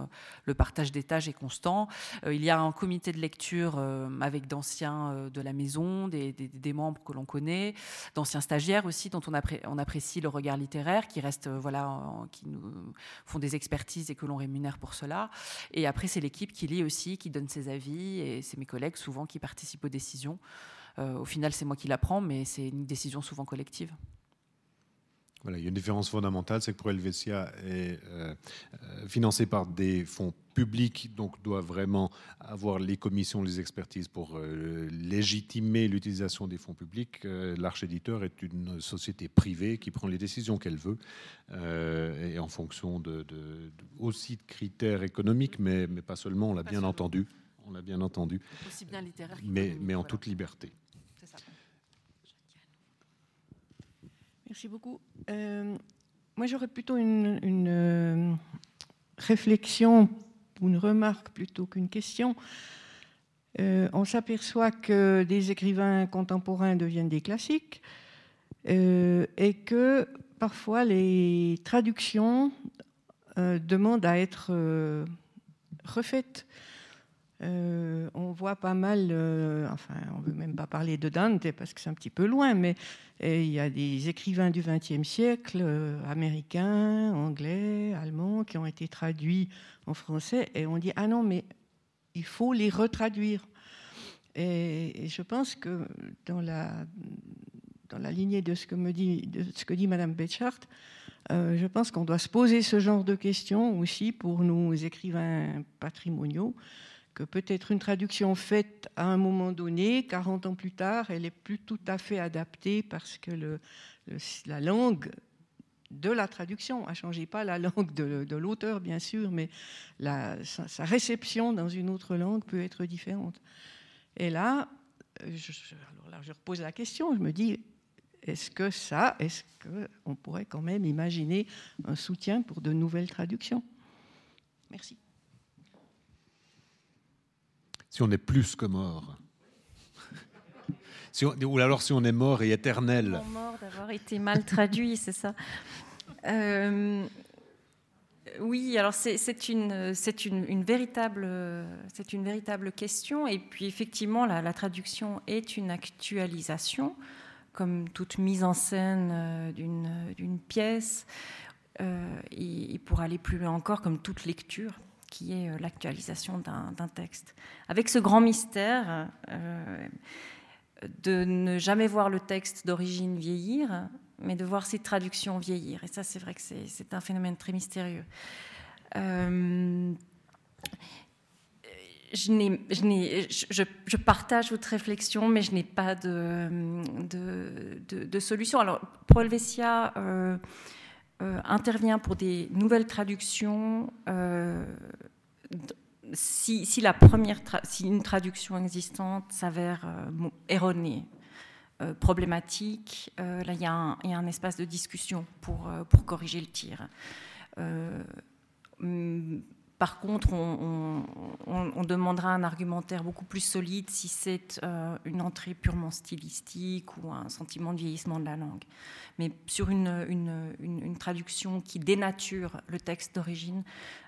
le partage des tâches est constant. Euh, il y a un comité de lecture euh, avec d'anciens de la maison, des, membres que l'on connaît, d'anciens stagiaires aussi, dont on, apprécie le regard littéraire, qui restent, voilà, qui nous font des expertises et que l'on rémunère pour cela. Et après, c'est l'équipe qui lit aussi, qui donne ses avis, et c'est mes collègues souvent qui participent aux décisions. au final, c'est moi qui la prends, mais c'est une décision souvent collective il y a une différence fondamentale, c'est que pour Helvetia est euh, euh, financé par des fonds publics, donc doit vraiment avoir les commissions, les expertises pour euh, légitimer l'utilisation des fonds publics. L'Arche Éditeur est une société privée qui prend les décisions qu'elle veut, et en fonction de, aussi de critères économiques, mais, mais pas seulement, on l'a bien entendu. On l'a bien entendu. Aussi bien littéraire mais, mais en toute liberté. Merci beaucoup. Euh, moi, j'aurais plutôt une, euh, réflexion une remarque plutôt qu'une question. Euh, on s'aperçoit que des écrivains contemporains deviennent des classiques et que parfois les traductions demandent à être refaites. Euh, on voit pas mal, euh, enfin, on ne veut même pas parler de Dante parce que c'est un petit peu loin, mais euh, il y a des écrivains du XXe siècle, américains, anglais, allemands, qui ont été traduits en français, et on dit ah non, mais il faut les retraduire. Et, je pense que dans la dans la lignée de ce que me dit de ce que dit Madame Betchart, je pense qu'on doit se poser ce genre de questions aussi pour nos écrivains patrimoniaux que peut-être une traduction faite à un moment donné, 40 ans plus tard, elle est plus tout à fait adaptée parce que la langue de la traduction a changé, pas la langue de, l'auteur bien sûr, mais sa, réception dans une autre langue peut être différente. Et là, je, alors là, je repose la question, je me dis, est-ce que ça, est-ce qu'on pourrait quand même imaginer un soutien pour de nouvelles traductions? Merci si on est plus que mort. ou alors si on est mort et éternel. Mort d'avoir été mal traduit, *laughs* c'est ça. Euh, oui, alors c'est une, véritable, une véritable question. Et puis effectivement, la, traduction est une actualisation, comme toute mise en scène euh, d'une pièce. Euh, et, pour aller plus loin encore, comme toute lecture qui est euh, l'actualisation d'un texte. Avec ce grand mystère euh, de ne jamais voir le texte d'origine vieillir, mais de voir ses traductions vieillir. Et ça, c'est vrai que c'est un phénomène très mystérieux. Euh, je, je, je, partage votre réflexion, mais je n'ai pas de, de, de, solution. Alors, pour Helvetia, euh, intervient pour des nouvelles traductions euh, si, la première si une traduction existante s'avère euh, erronée, problématique, là il y, a un, espace de discussion pour corriger le tir. Par contre, on, demandera un argumentaire beaucoup plus solide si c'est euh, une entrée purement stylistique ou un sentiment de vieillissement de la langue. Mais sur une, traduction qui dénature le texte d'origine,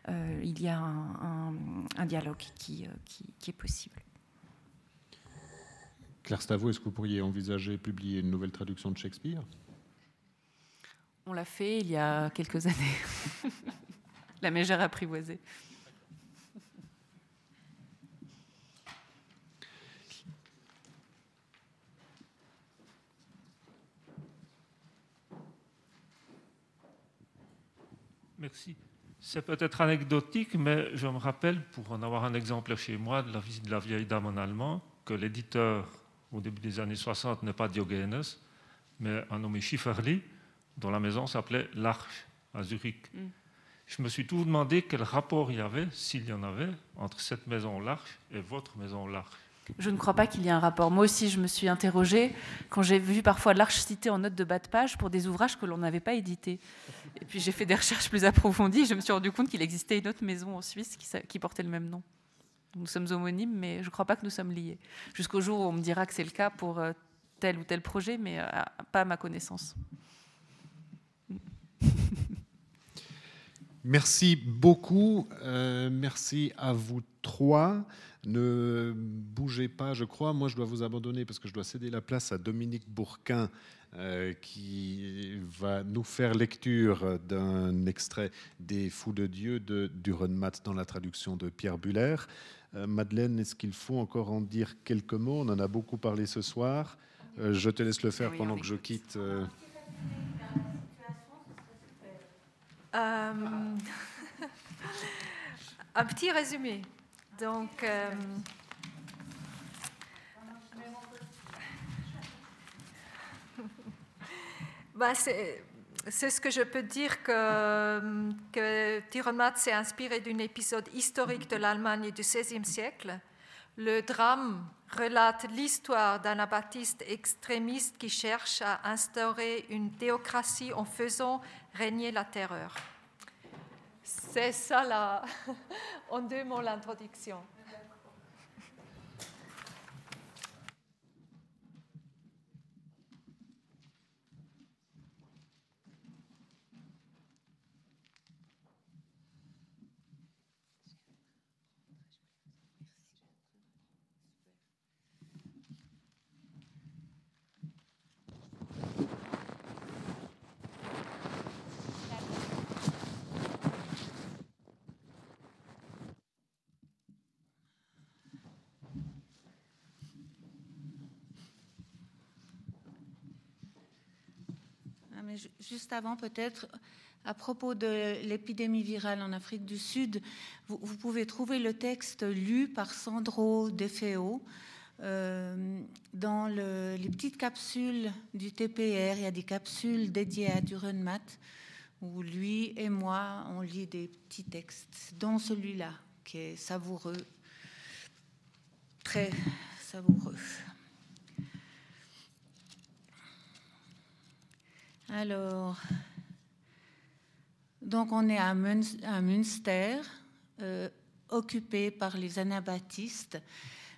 euh, il y a un, dialogue qui, euh, qui, qui, est possible. Claire Stavo, est-ce que vous pourriez envisager publier une nouvelle traduction de Shakespeare? On l'a fait il y a quelques années. *laughs* la mégère apprivoisée. Merci. C'est peut-être anecdotique, mais je me rappelle, pour en avoir un exemple chez moi, de la visite de la vieille dame en allemand, que l'éditeur, au début des années 60, n'est pas Diogenes, mais un nommé Schifferli, dont la maison s'appelait L'Arche à Zurich. Mm. Je me suis toujours demandé quel rapport il y avait, s'il y en avait, entre cette maison L'Arche et votre maison L'Arche. Je ne crois pas qu'il y ait un rapport. Moi aussi, je me suis interrogée quand j'ai vu parfois l'Arche citée en note de bas de page pour des ouvrages que l'on n'avait pas édités. Et puis j'ai fait des recherches plus approfondies. Je me suis rendu compte qu'il existait une autre maison en Suisse qui, portait le même nom. Nous sommes homonymes, mais je ne crois pas que nous sommes liés. Jusqu'au jour où on me dira que c'est le cas pour euh, tel ou tel projet, mais euh, pas à ma connaissance. Merci beaucoup. Euh, merci à vous trois. Ne bougez pas, je crois. Moi, je dois vous abandonner parce que je dois céder la place à Dominique Bourquin euh, qui va nous faire lecture d'un extrait des Fous de Dieu de Durenmatt dans la traduction de Pierre Buller. Euh, Madeleine, est-ce qu'il faut encore en dire quelques mots? On en a beaucoup parlé ce soir. je te laisse le faire pendant que je quitte. Euh, *laughs* un petit résumé. Donc, euh, *laughs* bah, c'est ce que je peux dire que, que s'est inspiré d'un épisode historique de l'Allemagne du XVIe siècle. Le drame relate l'histoire d'un abattiste extrémiste qui cherche à instaurer une théocratie en faisant régner la terreur. C'est ça là, *laughs* en deux mots l'introduction. Juste avant peut-être, à propos de l'épidémie virale en Afrique du Sud, vous, pouvez trouver le texte lu par Sandro De Feo. Euh, dans les petites capsules du TPR, il y a des capsules dédiées à Durenmat, où lui et moi, on lit des petits textes, dont celui-là, qui est savoureux, très savoureux. Alors, donc on est à, Münster, euh, occupé par les anabaptistes,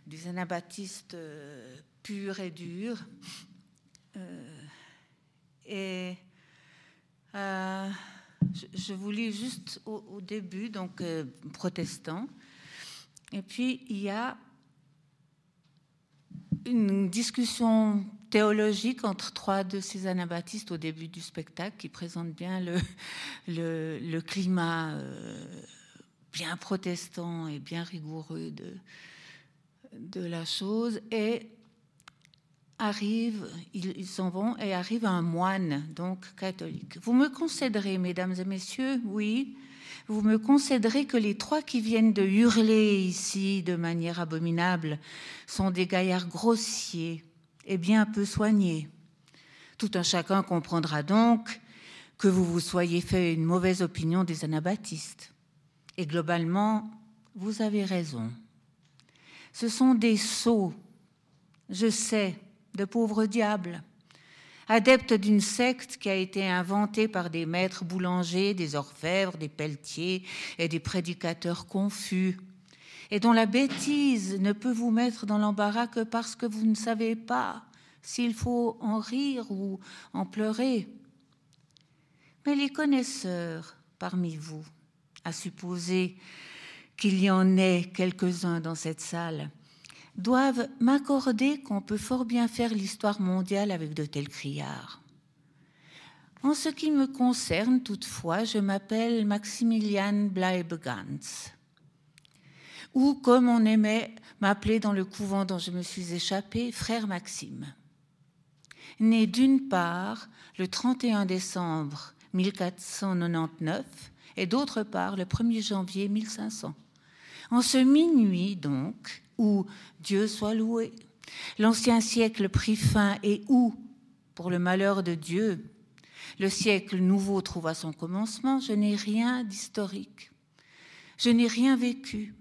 des anabaptistes euh, purs et durs. Euh, et je, vous lis juste au, au début, donc protestant. Et puis il y a une discussion théologique entre trois de ces anabaptistes au début du spectacle qui présente bien *laughs* le, le, climat euh, bien protestant et bien rigoureux de, de la chose. Et arrive, ils s'en vont et arrive un moine, donc catholique. Vous me concéderez, mesdames et messieurs, oui, vous me concéderez que les trois qui viennent de hurler ici de manière abominable sont des gaillards grossiers et bien peu soignés. Tout un chacun comprendra donc que vous vous soyez fait une mauvaise opinion des anabaptistes. Et globalement, vous avez raison. Ce sont des sots, je sais, de pauvres diables adepte d'une secte qui a été inventée par des maîtres boulangers, des orfèvres, des pelletiers et des prédicateurs confus, et dont la bêtise ne peut vous mettre dans l'embarras que parce que vous ne savez pas s'il faut en rire ou en pleurer. Mais les connaisseurs parmi vous, à supposer qu'il y en ait quelques-uns dans cette salle, doivent m'accorder qu'on peut fort bien faire l'histoire mondiale avec de tels criards. En ce qui me concerne, toutefois, je m'appelle Maximilian Bleibegans, ou comme on aimait m'appeler dans le couvent dont je me suis échappé, frère Maxime. Né d'une part le 31 décembre 1499 et d'autre part le 1er janvier 1500. En ce minuit donc, où Dieu soit loué, l'ancien siècle prit fin et où, pour le malheur de Dieu, le siècle nouveau trouva son commencement, je n'ai rien d'historique. Je n'ai rien vécu,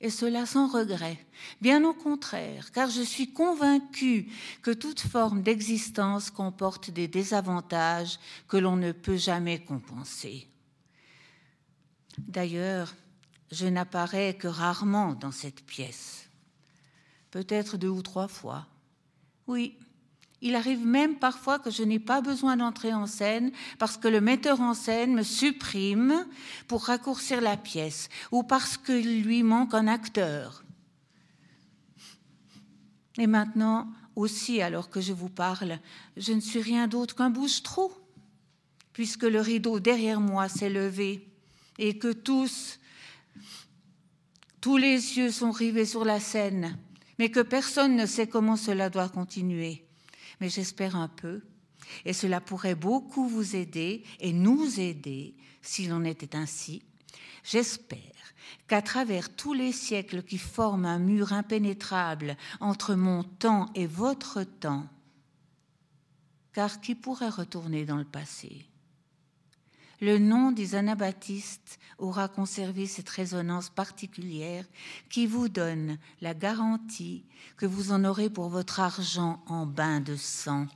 et cela sans regret. Bien au contraire, car je suis convaincu que toute forme d'existence comporte des désavantages que l'on ne peut jamais compenser. D'ailleurs, je n'apparais que rarement dans cette pièce, peut-être deux ou trois fois. Oui, il arrive même parfois que je n'ai pas besoin d'entrer en scène parce que le metteur en scène me supprime pour raccourcir la pièce ou parce qu'il lui manque un acteur. Et maintenant aussi, alors que je vous parle, je ne suis rien d'autre qu'un bouche-trou, puisque le rideau derrière moi s'est levé et que tous, tous les yeux sont rivés sur la scène, mais que personne ne sait comment cela doit continuer mais j'espère un peu. Et cela pourrait beaucoup vous aider et nous aider si l'on était ainsi. J'espère qu'à travers tous les siècles qui forment un mur impénétrable entre mon temps et votre temps, car qui pourrait retourner dans le passé? Le nom des anabaptistes aura conservé cette résonance particulière qui vous donne la garantie que vous en aurez pour votre argent en bain de sang.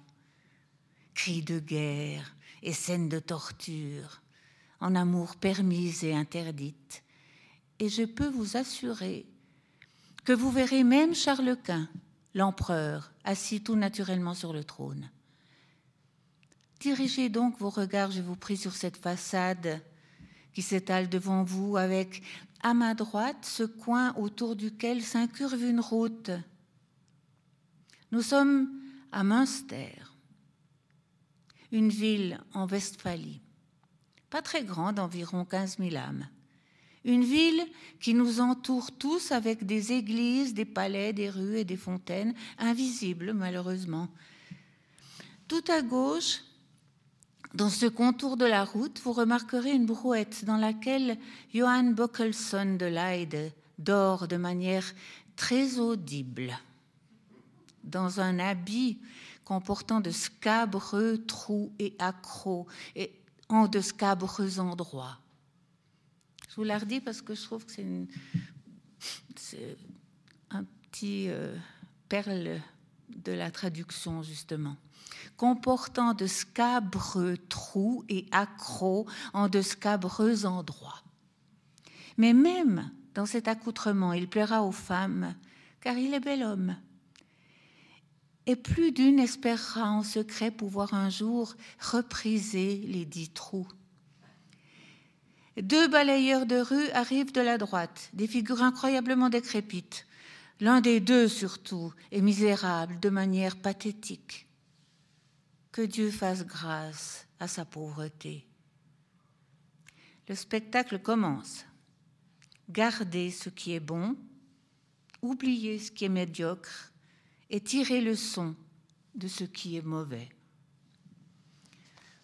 Cris de guerre et scènes de torture, en amour permise et interdite. Et je peux vous assurer que vous verrez même Charles Quint, l'empereur, assis tout naturellement sur le trône. Dirigez donc vos regards, je vous prie, sur cette façade qui s'étale devant vous avec, à ma droite, ce coin autour duquel s'incurve une route. Nous sommes à Münster, une ville en Westphalie, pas très grande, environ 15 000 âmes. Une ville qui nous entoure tous avec des églises, des palais, des rues et des fontaines, invisibles malheureusement. Tout à gauche, dans ce contour de la route, vous remarquerez une brouette dans laquelle Johann Bockelson de Leyde dort de manière très audible, dans un habit comportant de scabreux trous et accros, et en de scabreux endroits. Je vous la redis parce que je trouve que c'est un petit euh, perle de la traduction, justement comportant de scabreux trous et accros en de scabreux endroits. Mais même dans cet accoutrement, il plaira aux femmes, car il est bel homme. Et plus d'une espérera en secret pouvoir un jour repriser les dix trous. Deux balayeurs de rue arrivent de la droite, des figures incroyablement décrépites. L'un des deux, surtout, est misérable de manière pathétique. Que Dieu fasse grâce à sa pauvreté. Le spectacle commence. Gardez ce qui est bon, oubliez ce qui est médiocre et tirez le son de ce qui est mauvais.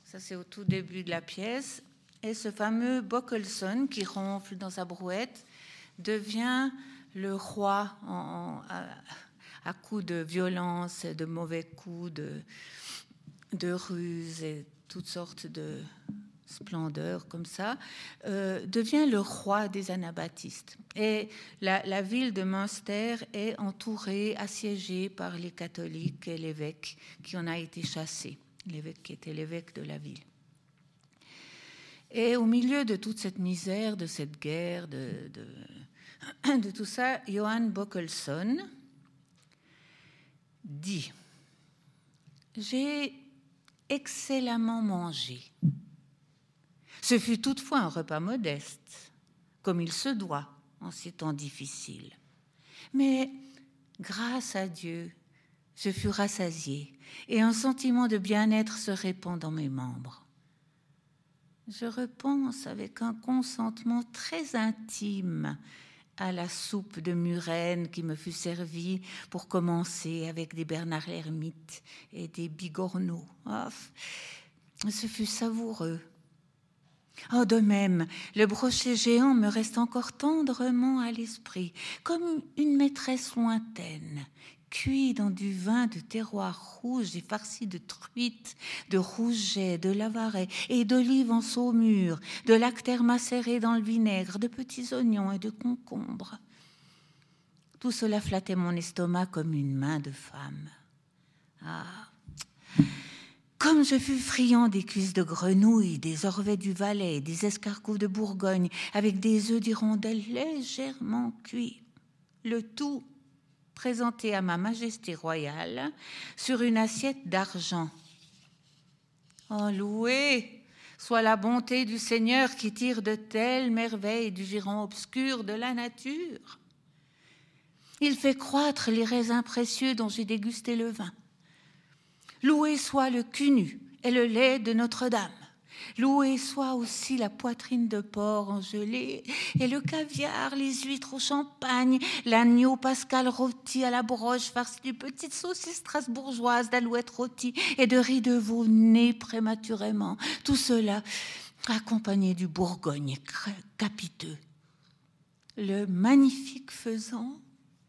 Ça, c'est au tout début de la pièce. Et ce fameux Bockelson qui ronfle dans sa brouette devient le roi à, coups de violence, de mauvais coups, de, de ruses et toutes sortes de splendeurs comme ça, euh, devient le roi des anabaptistes. Et la, ville de Münster est entourée, assiégée par les catholiques et l'évêque qui en a été chassé, l'évêque qui était l'évêque de la ville. Et au milieu de toute cette misère, de cette guerre, de, de, *clears throat* tout ça, Johann Bockelson dit, j'ai excellemment mangé. Ce fut toutefois un repas modeste, comme il se doit en ces temps difficiles. Mais grâce à Dieu, je fus rassasié et un sentiment de bien-être se répand dans mes membres. Je repense avec un consentement très intime à la soupe de murène qui me fut servie pour commencer avec des Bernard l'ermite et des bigorneaux. Ce fut savoureux Oh, de même, le brochet géant me reste encore tendrement à l'esprit, comme une maîtresse lointaine, cuit dans du vin de terroir rouge et farci de truites, de rouget, de lavaret et d'olives en saumure, de lactère macéré dans le vinaigre, de petits oignons et de concombres. Tout cela flattait mon estomac comme une main de femme. Ah, comme je fus friand des cuisses de grenouille, des orvets du Valais, des escargots de Bourgogne, avec des œufs d'hirondelle légèrement cuits, le tout présenté à ma Majesté royale sur une assiette d'argent. Oh, loué soit la bonté du Seigneur qui tire de telles merveilles du giron obscur de la nature. Il fait croître les raisins précieux dont j'ai dégusté le vin. Loué soit le cunu et le lait de Notre-Dame. Loué soit aussi la poitrine de porc engelée et le caviar, les huîtres au champagne, l'agneau pascal rôti à la broche farci de petites saucisses strasbourgeoises, d'alouettes rôties et de riz de veau nés prématurément. Tout cela accompagné du Bourgogne capiteux. Le magnifique faisan.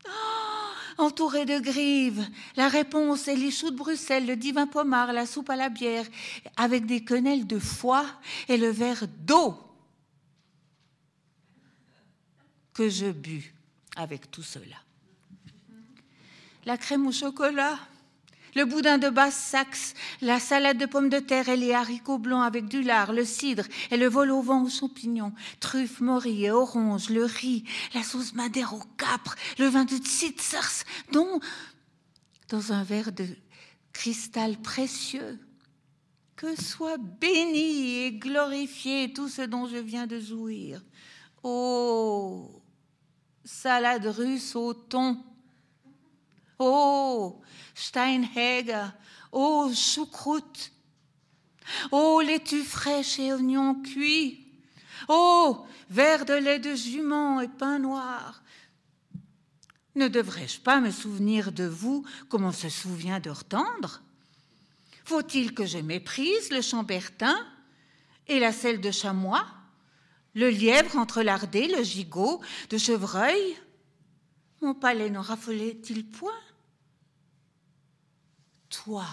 Oh entouré de grives. La réponse est les choux de Bruxelles, le divin pommard, la soupe à la bière, avec des quenelles de foie et le verre d'eau que je bus avec tout cela. La crème au chocolat, le boudin de Basse-Saxe, la salade de pommes de terre et les haricots blancs avec du lard, le cidre et le vol au vent aux champignons, truffes, morilles et oranges, le riz, la sauce madère au capre, le vin de Tsitzers, dont dans un verre de cristal précieux. Que soit béni et glorifié tout ce dont je viens de jouir. Oh, salade russe au thon. Oh, Steinhäger, oh choucroute, oh laitue fraîche et oignons cuits, oh verre de lait de jument et pain noir. Ne devrais-je pas me souvenir de vous comme on se souvient de retendre Faut-il que je méprise le chambertin et la selle de chamois, le lièvre entre lardé, le gigot de chevreuil? Mon palais n'en raffolait-il point? Toi,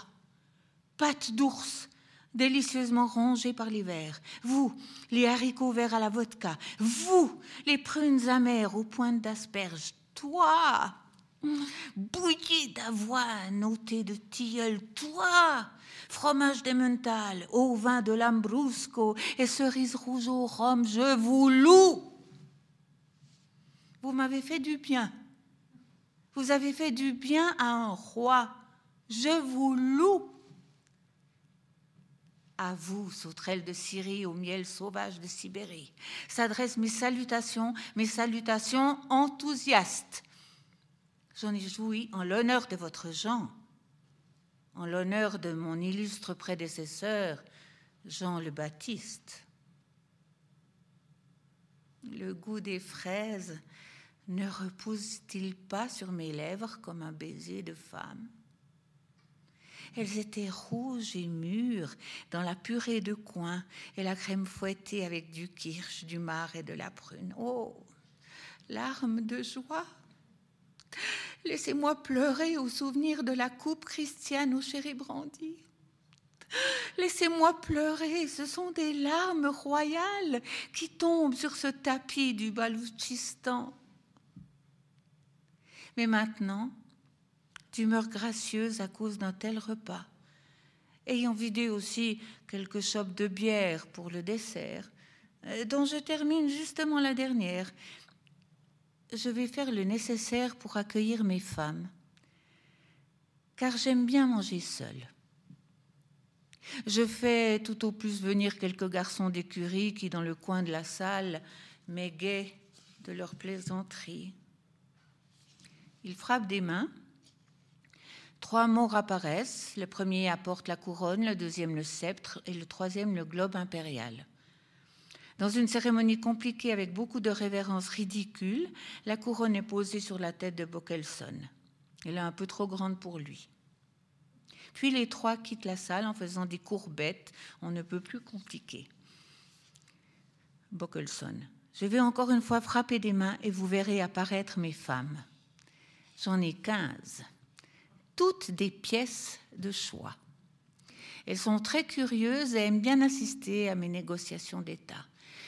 pâte d'ours, délicieusement rongée par l'hiver, vous, les haricots verts à la vodka, vous, les prunes amères aux pointes d'asperges, toi, bouillie d'avoine au thé de tilleul, toi, fromage d'Emmental, au vin de Lambrusco et cerises rouges au rhum, je vous loue. Vous m'avez fait du bien. Vous avez fait du bien à un roi. Je vous loue. À vous, sauterelles de Syrie, au miel sauvage de Sibérie, s'adressent mes salutations, mes salutations enthousiastes. J'en ai joui en l'honneur de votre Jean, en l'honneur de mon illustre prédécesseur, Jean le Baptiste. Le goût des fraises ne repose-t-il pas sur mes lèvres comme un baiser de femme? Elles étaient rouges et mûres dans la purée de coin et la crème fouettée avec du kirsch, du mar et de la prune. Oh, larmes de joie. Laissez-moi pleurer au souvenir de la coupe christiane au chéri brandy. Laissez-moi pleurer, ce sont des larmes royales qui tombent sur ce tapis du Baloutchistan. Mais maintenant, d'humeur gracieuse à cause d'un tel repas. Ayant vidé aussi quelques chopes de bière pour le dessert, euh, dont je termine justement la dernière, je vais faire le nécessaire pour accueillir mes femmes, car j'aime bien manger seule. Je fais tout au plus venir quelques garçons d'écurie qui, dans le coin de la salle, m'égaient de leur plaisanterie. Ils frappent des mains, Trois morts apparaissent. Le premier apporte la couronne, le deuxième le sceptre et le troisième le globe impérial. Dans une cérémonie compliquée avec beaucoup de révérences ridicules, la couronne est posée sur la tête de Bockelson. Elle est un peu trop grande pour lui. Puis les trois quittent la salle en faisant des courbettes, on ne peut plus compliquer. Bockelson. Je vais encore une fois frapper des mains et vous verrez apparaître mes femmes. J'en ai 15, toutes des pièces de choix. Elles sont très curieuses et aiment bien assister à mes négociations d'État.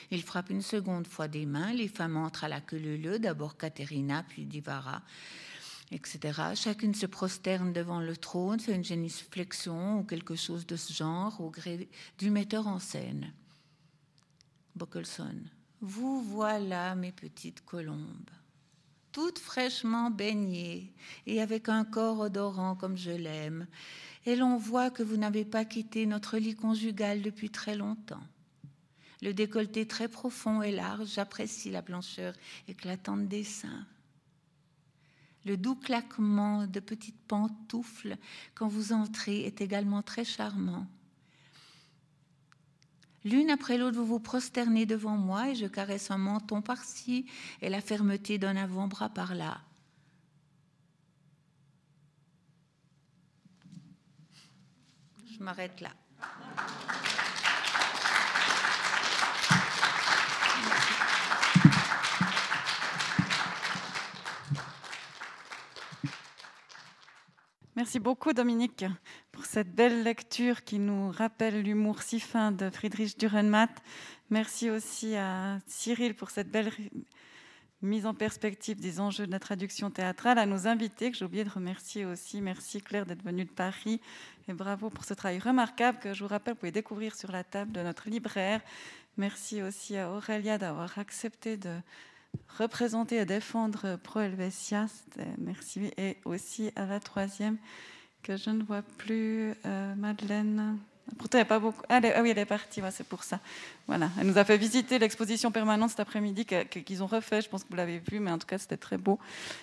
Il frappe une seconde fois des mains, les femmes entrent à la queue leu d'abord Katerina, puis Divara, etc. Chacune se prosterne devant le trône, fait une génuflexion ou quelque chose de ce genre au gré du metteur en scène. Bockelson, vous voilà mes petites colombes, toutes fraîchement baignées et avec un corps odorant comme je l'aime, et l'on voit que vous n'avez pas quitté notre lit conjugal depuis très longtemps. Le décolleté très profond et large, j'apprécie la blancheur éclatante des seins le doux claquement de petites pantoufles quand vous entrez est également très charmant. L'une après l'autre, vous vous prosternez devant moi et je caresse un menton par-ci et la fermeté d'un avant-bras par-là. Je m'arrête là. Merci beaucoup Dominique pour cette belle lecture qui nous rappelle l'humour si fin de Friedrich Dürrenmatt. Merci aussi à Cyril pour cette belle mise en perspective des enjeux de la traduction théâtrale, à nos invités que j'ai oublié de remercier aussi. Merci Claire d'être venue de Paris et bravo pour ce travail remarquable que je vous rappelle, vous pouvez découvrir sur la table de notre libraire. Merci aussi à Aurélia d'avoir accepté de représenter et défendre Pro Helvetia. Merci. Et aussi à la troisième, que je ne vois plus euh, Madeleine. Pourtant, il n'y pas beaucoup. Ah, elle, ah oui, elle est partie, c'est pour ça. Voilà. Elle nous a fait visiter l'exposition permanente cet après-midi qu'ils ont refait. Je pense que vous l'avez vu, mais en tout cas, c'était très beau.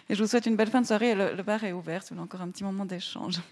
Et je vous souhaite une belle fin de soirée. Le, bar est ouvert, si vous voulez encore un petit moment d'échange.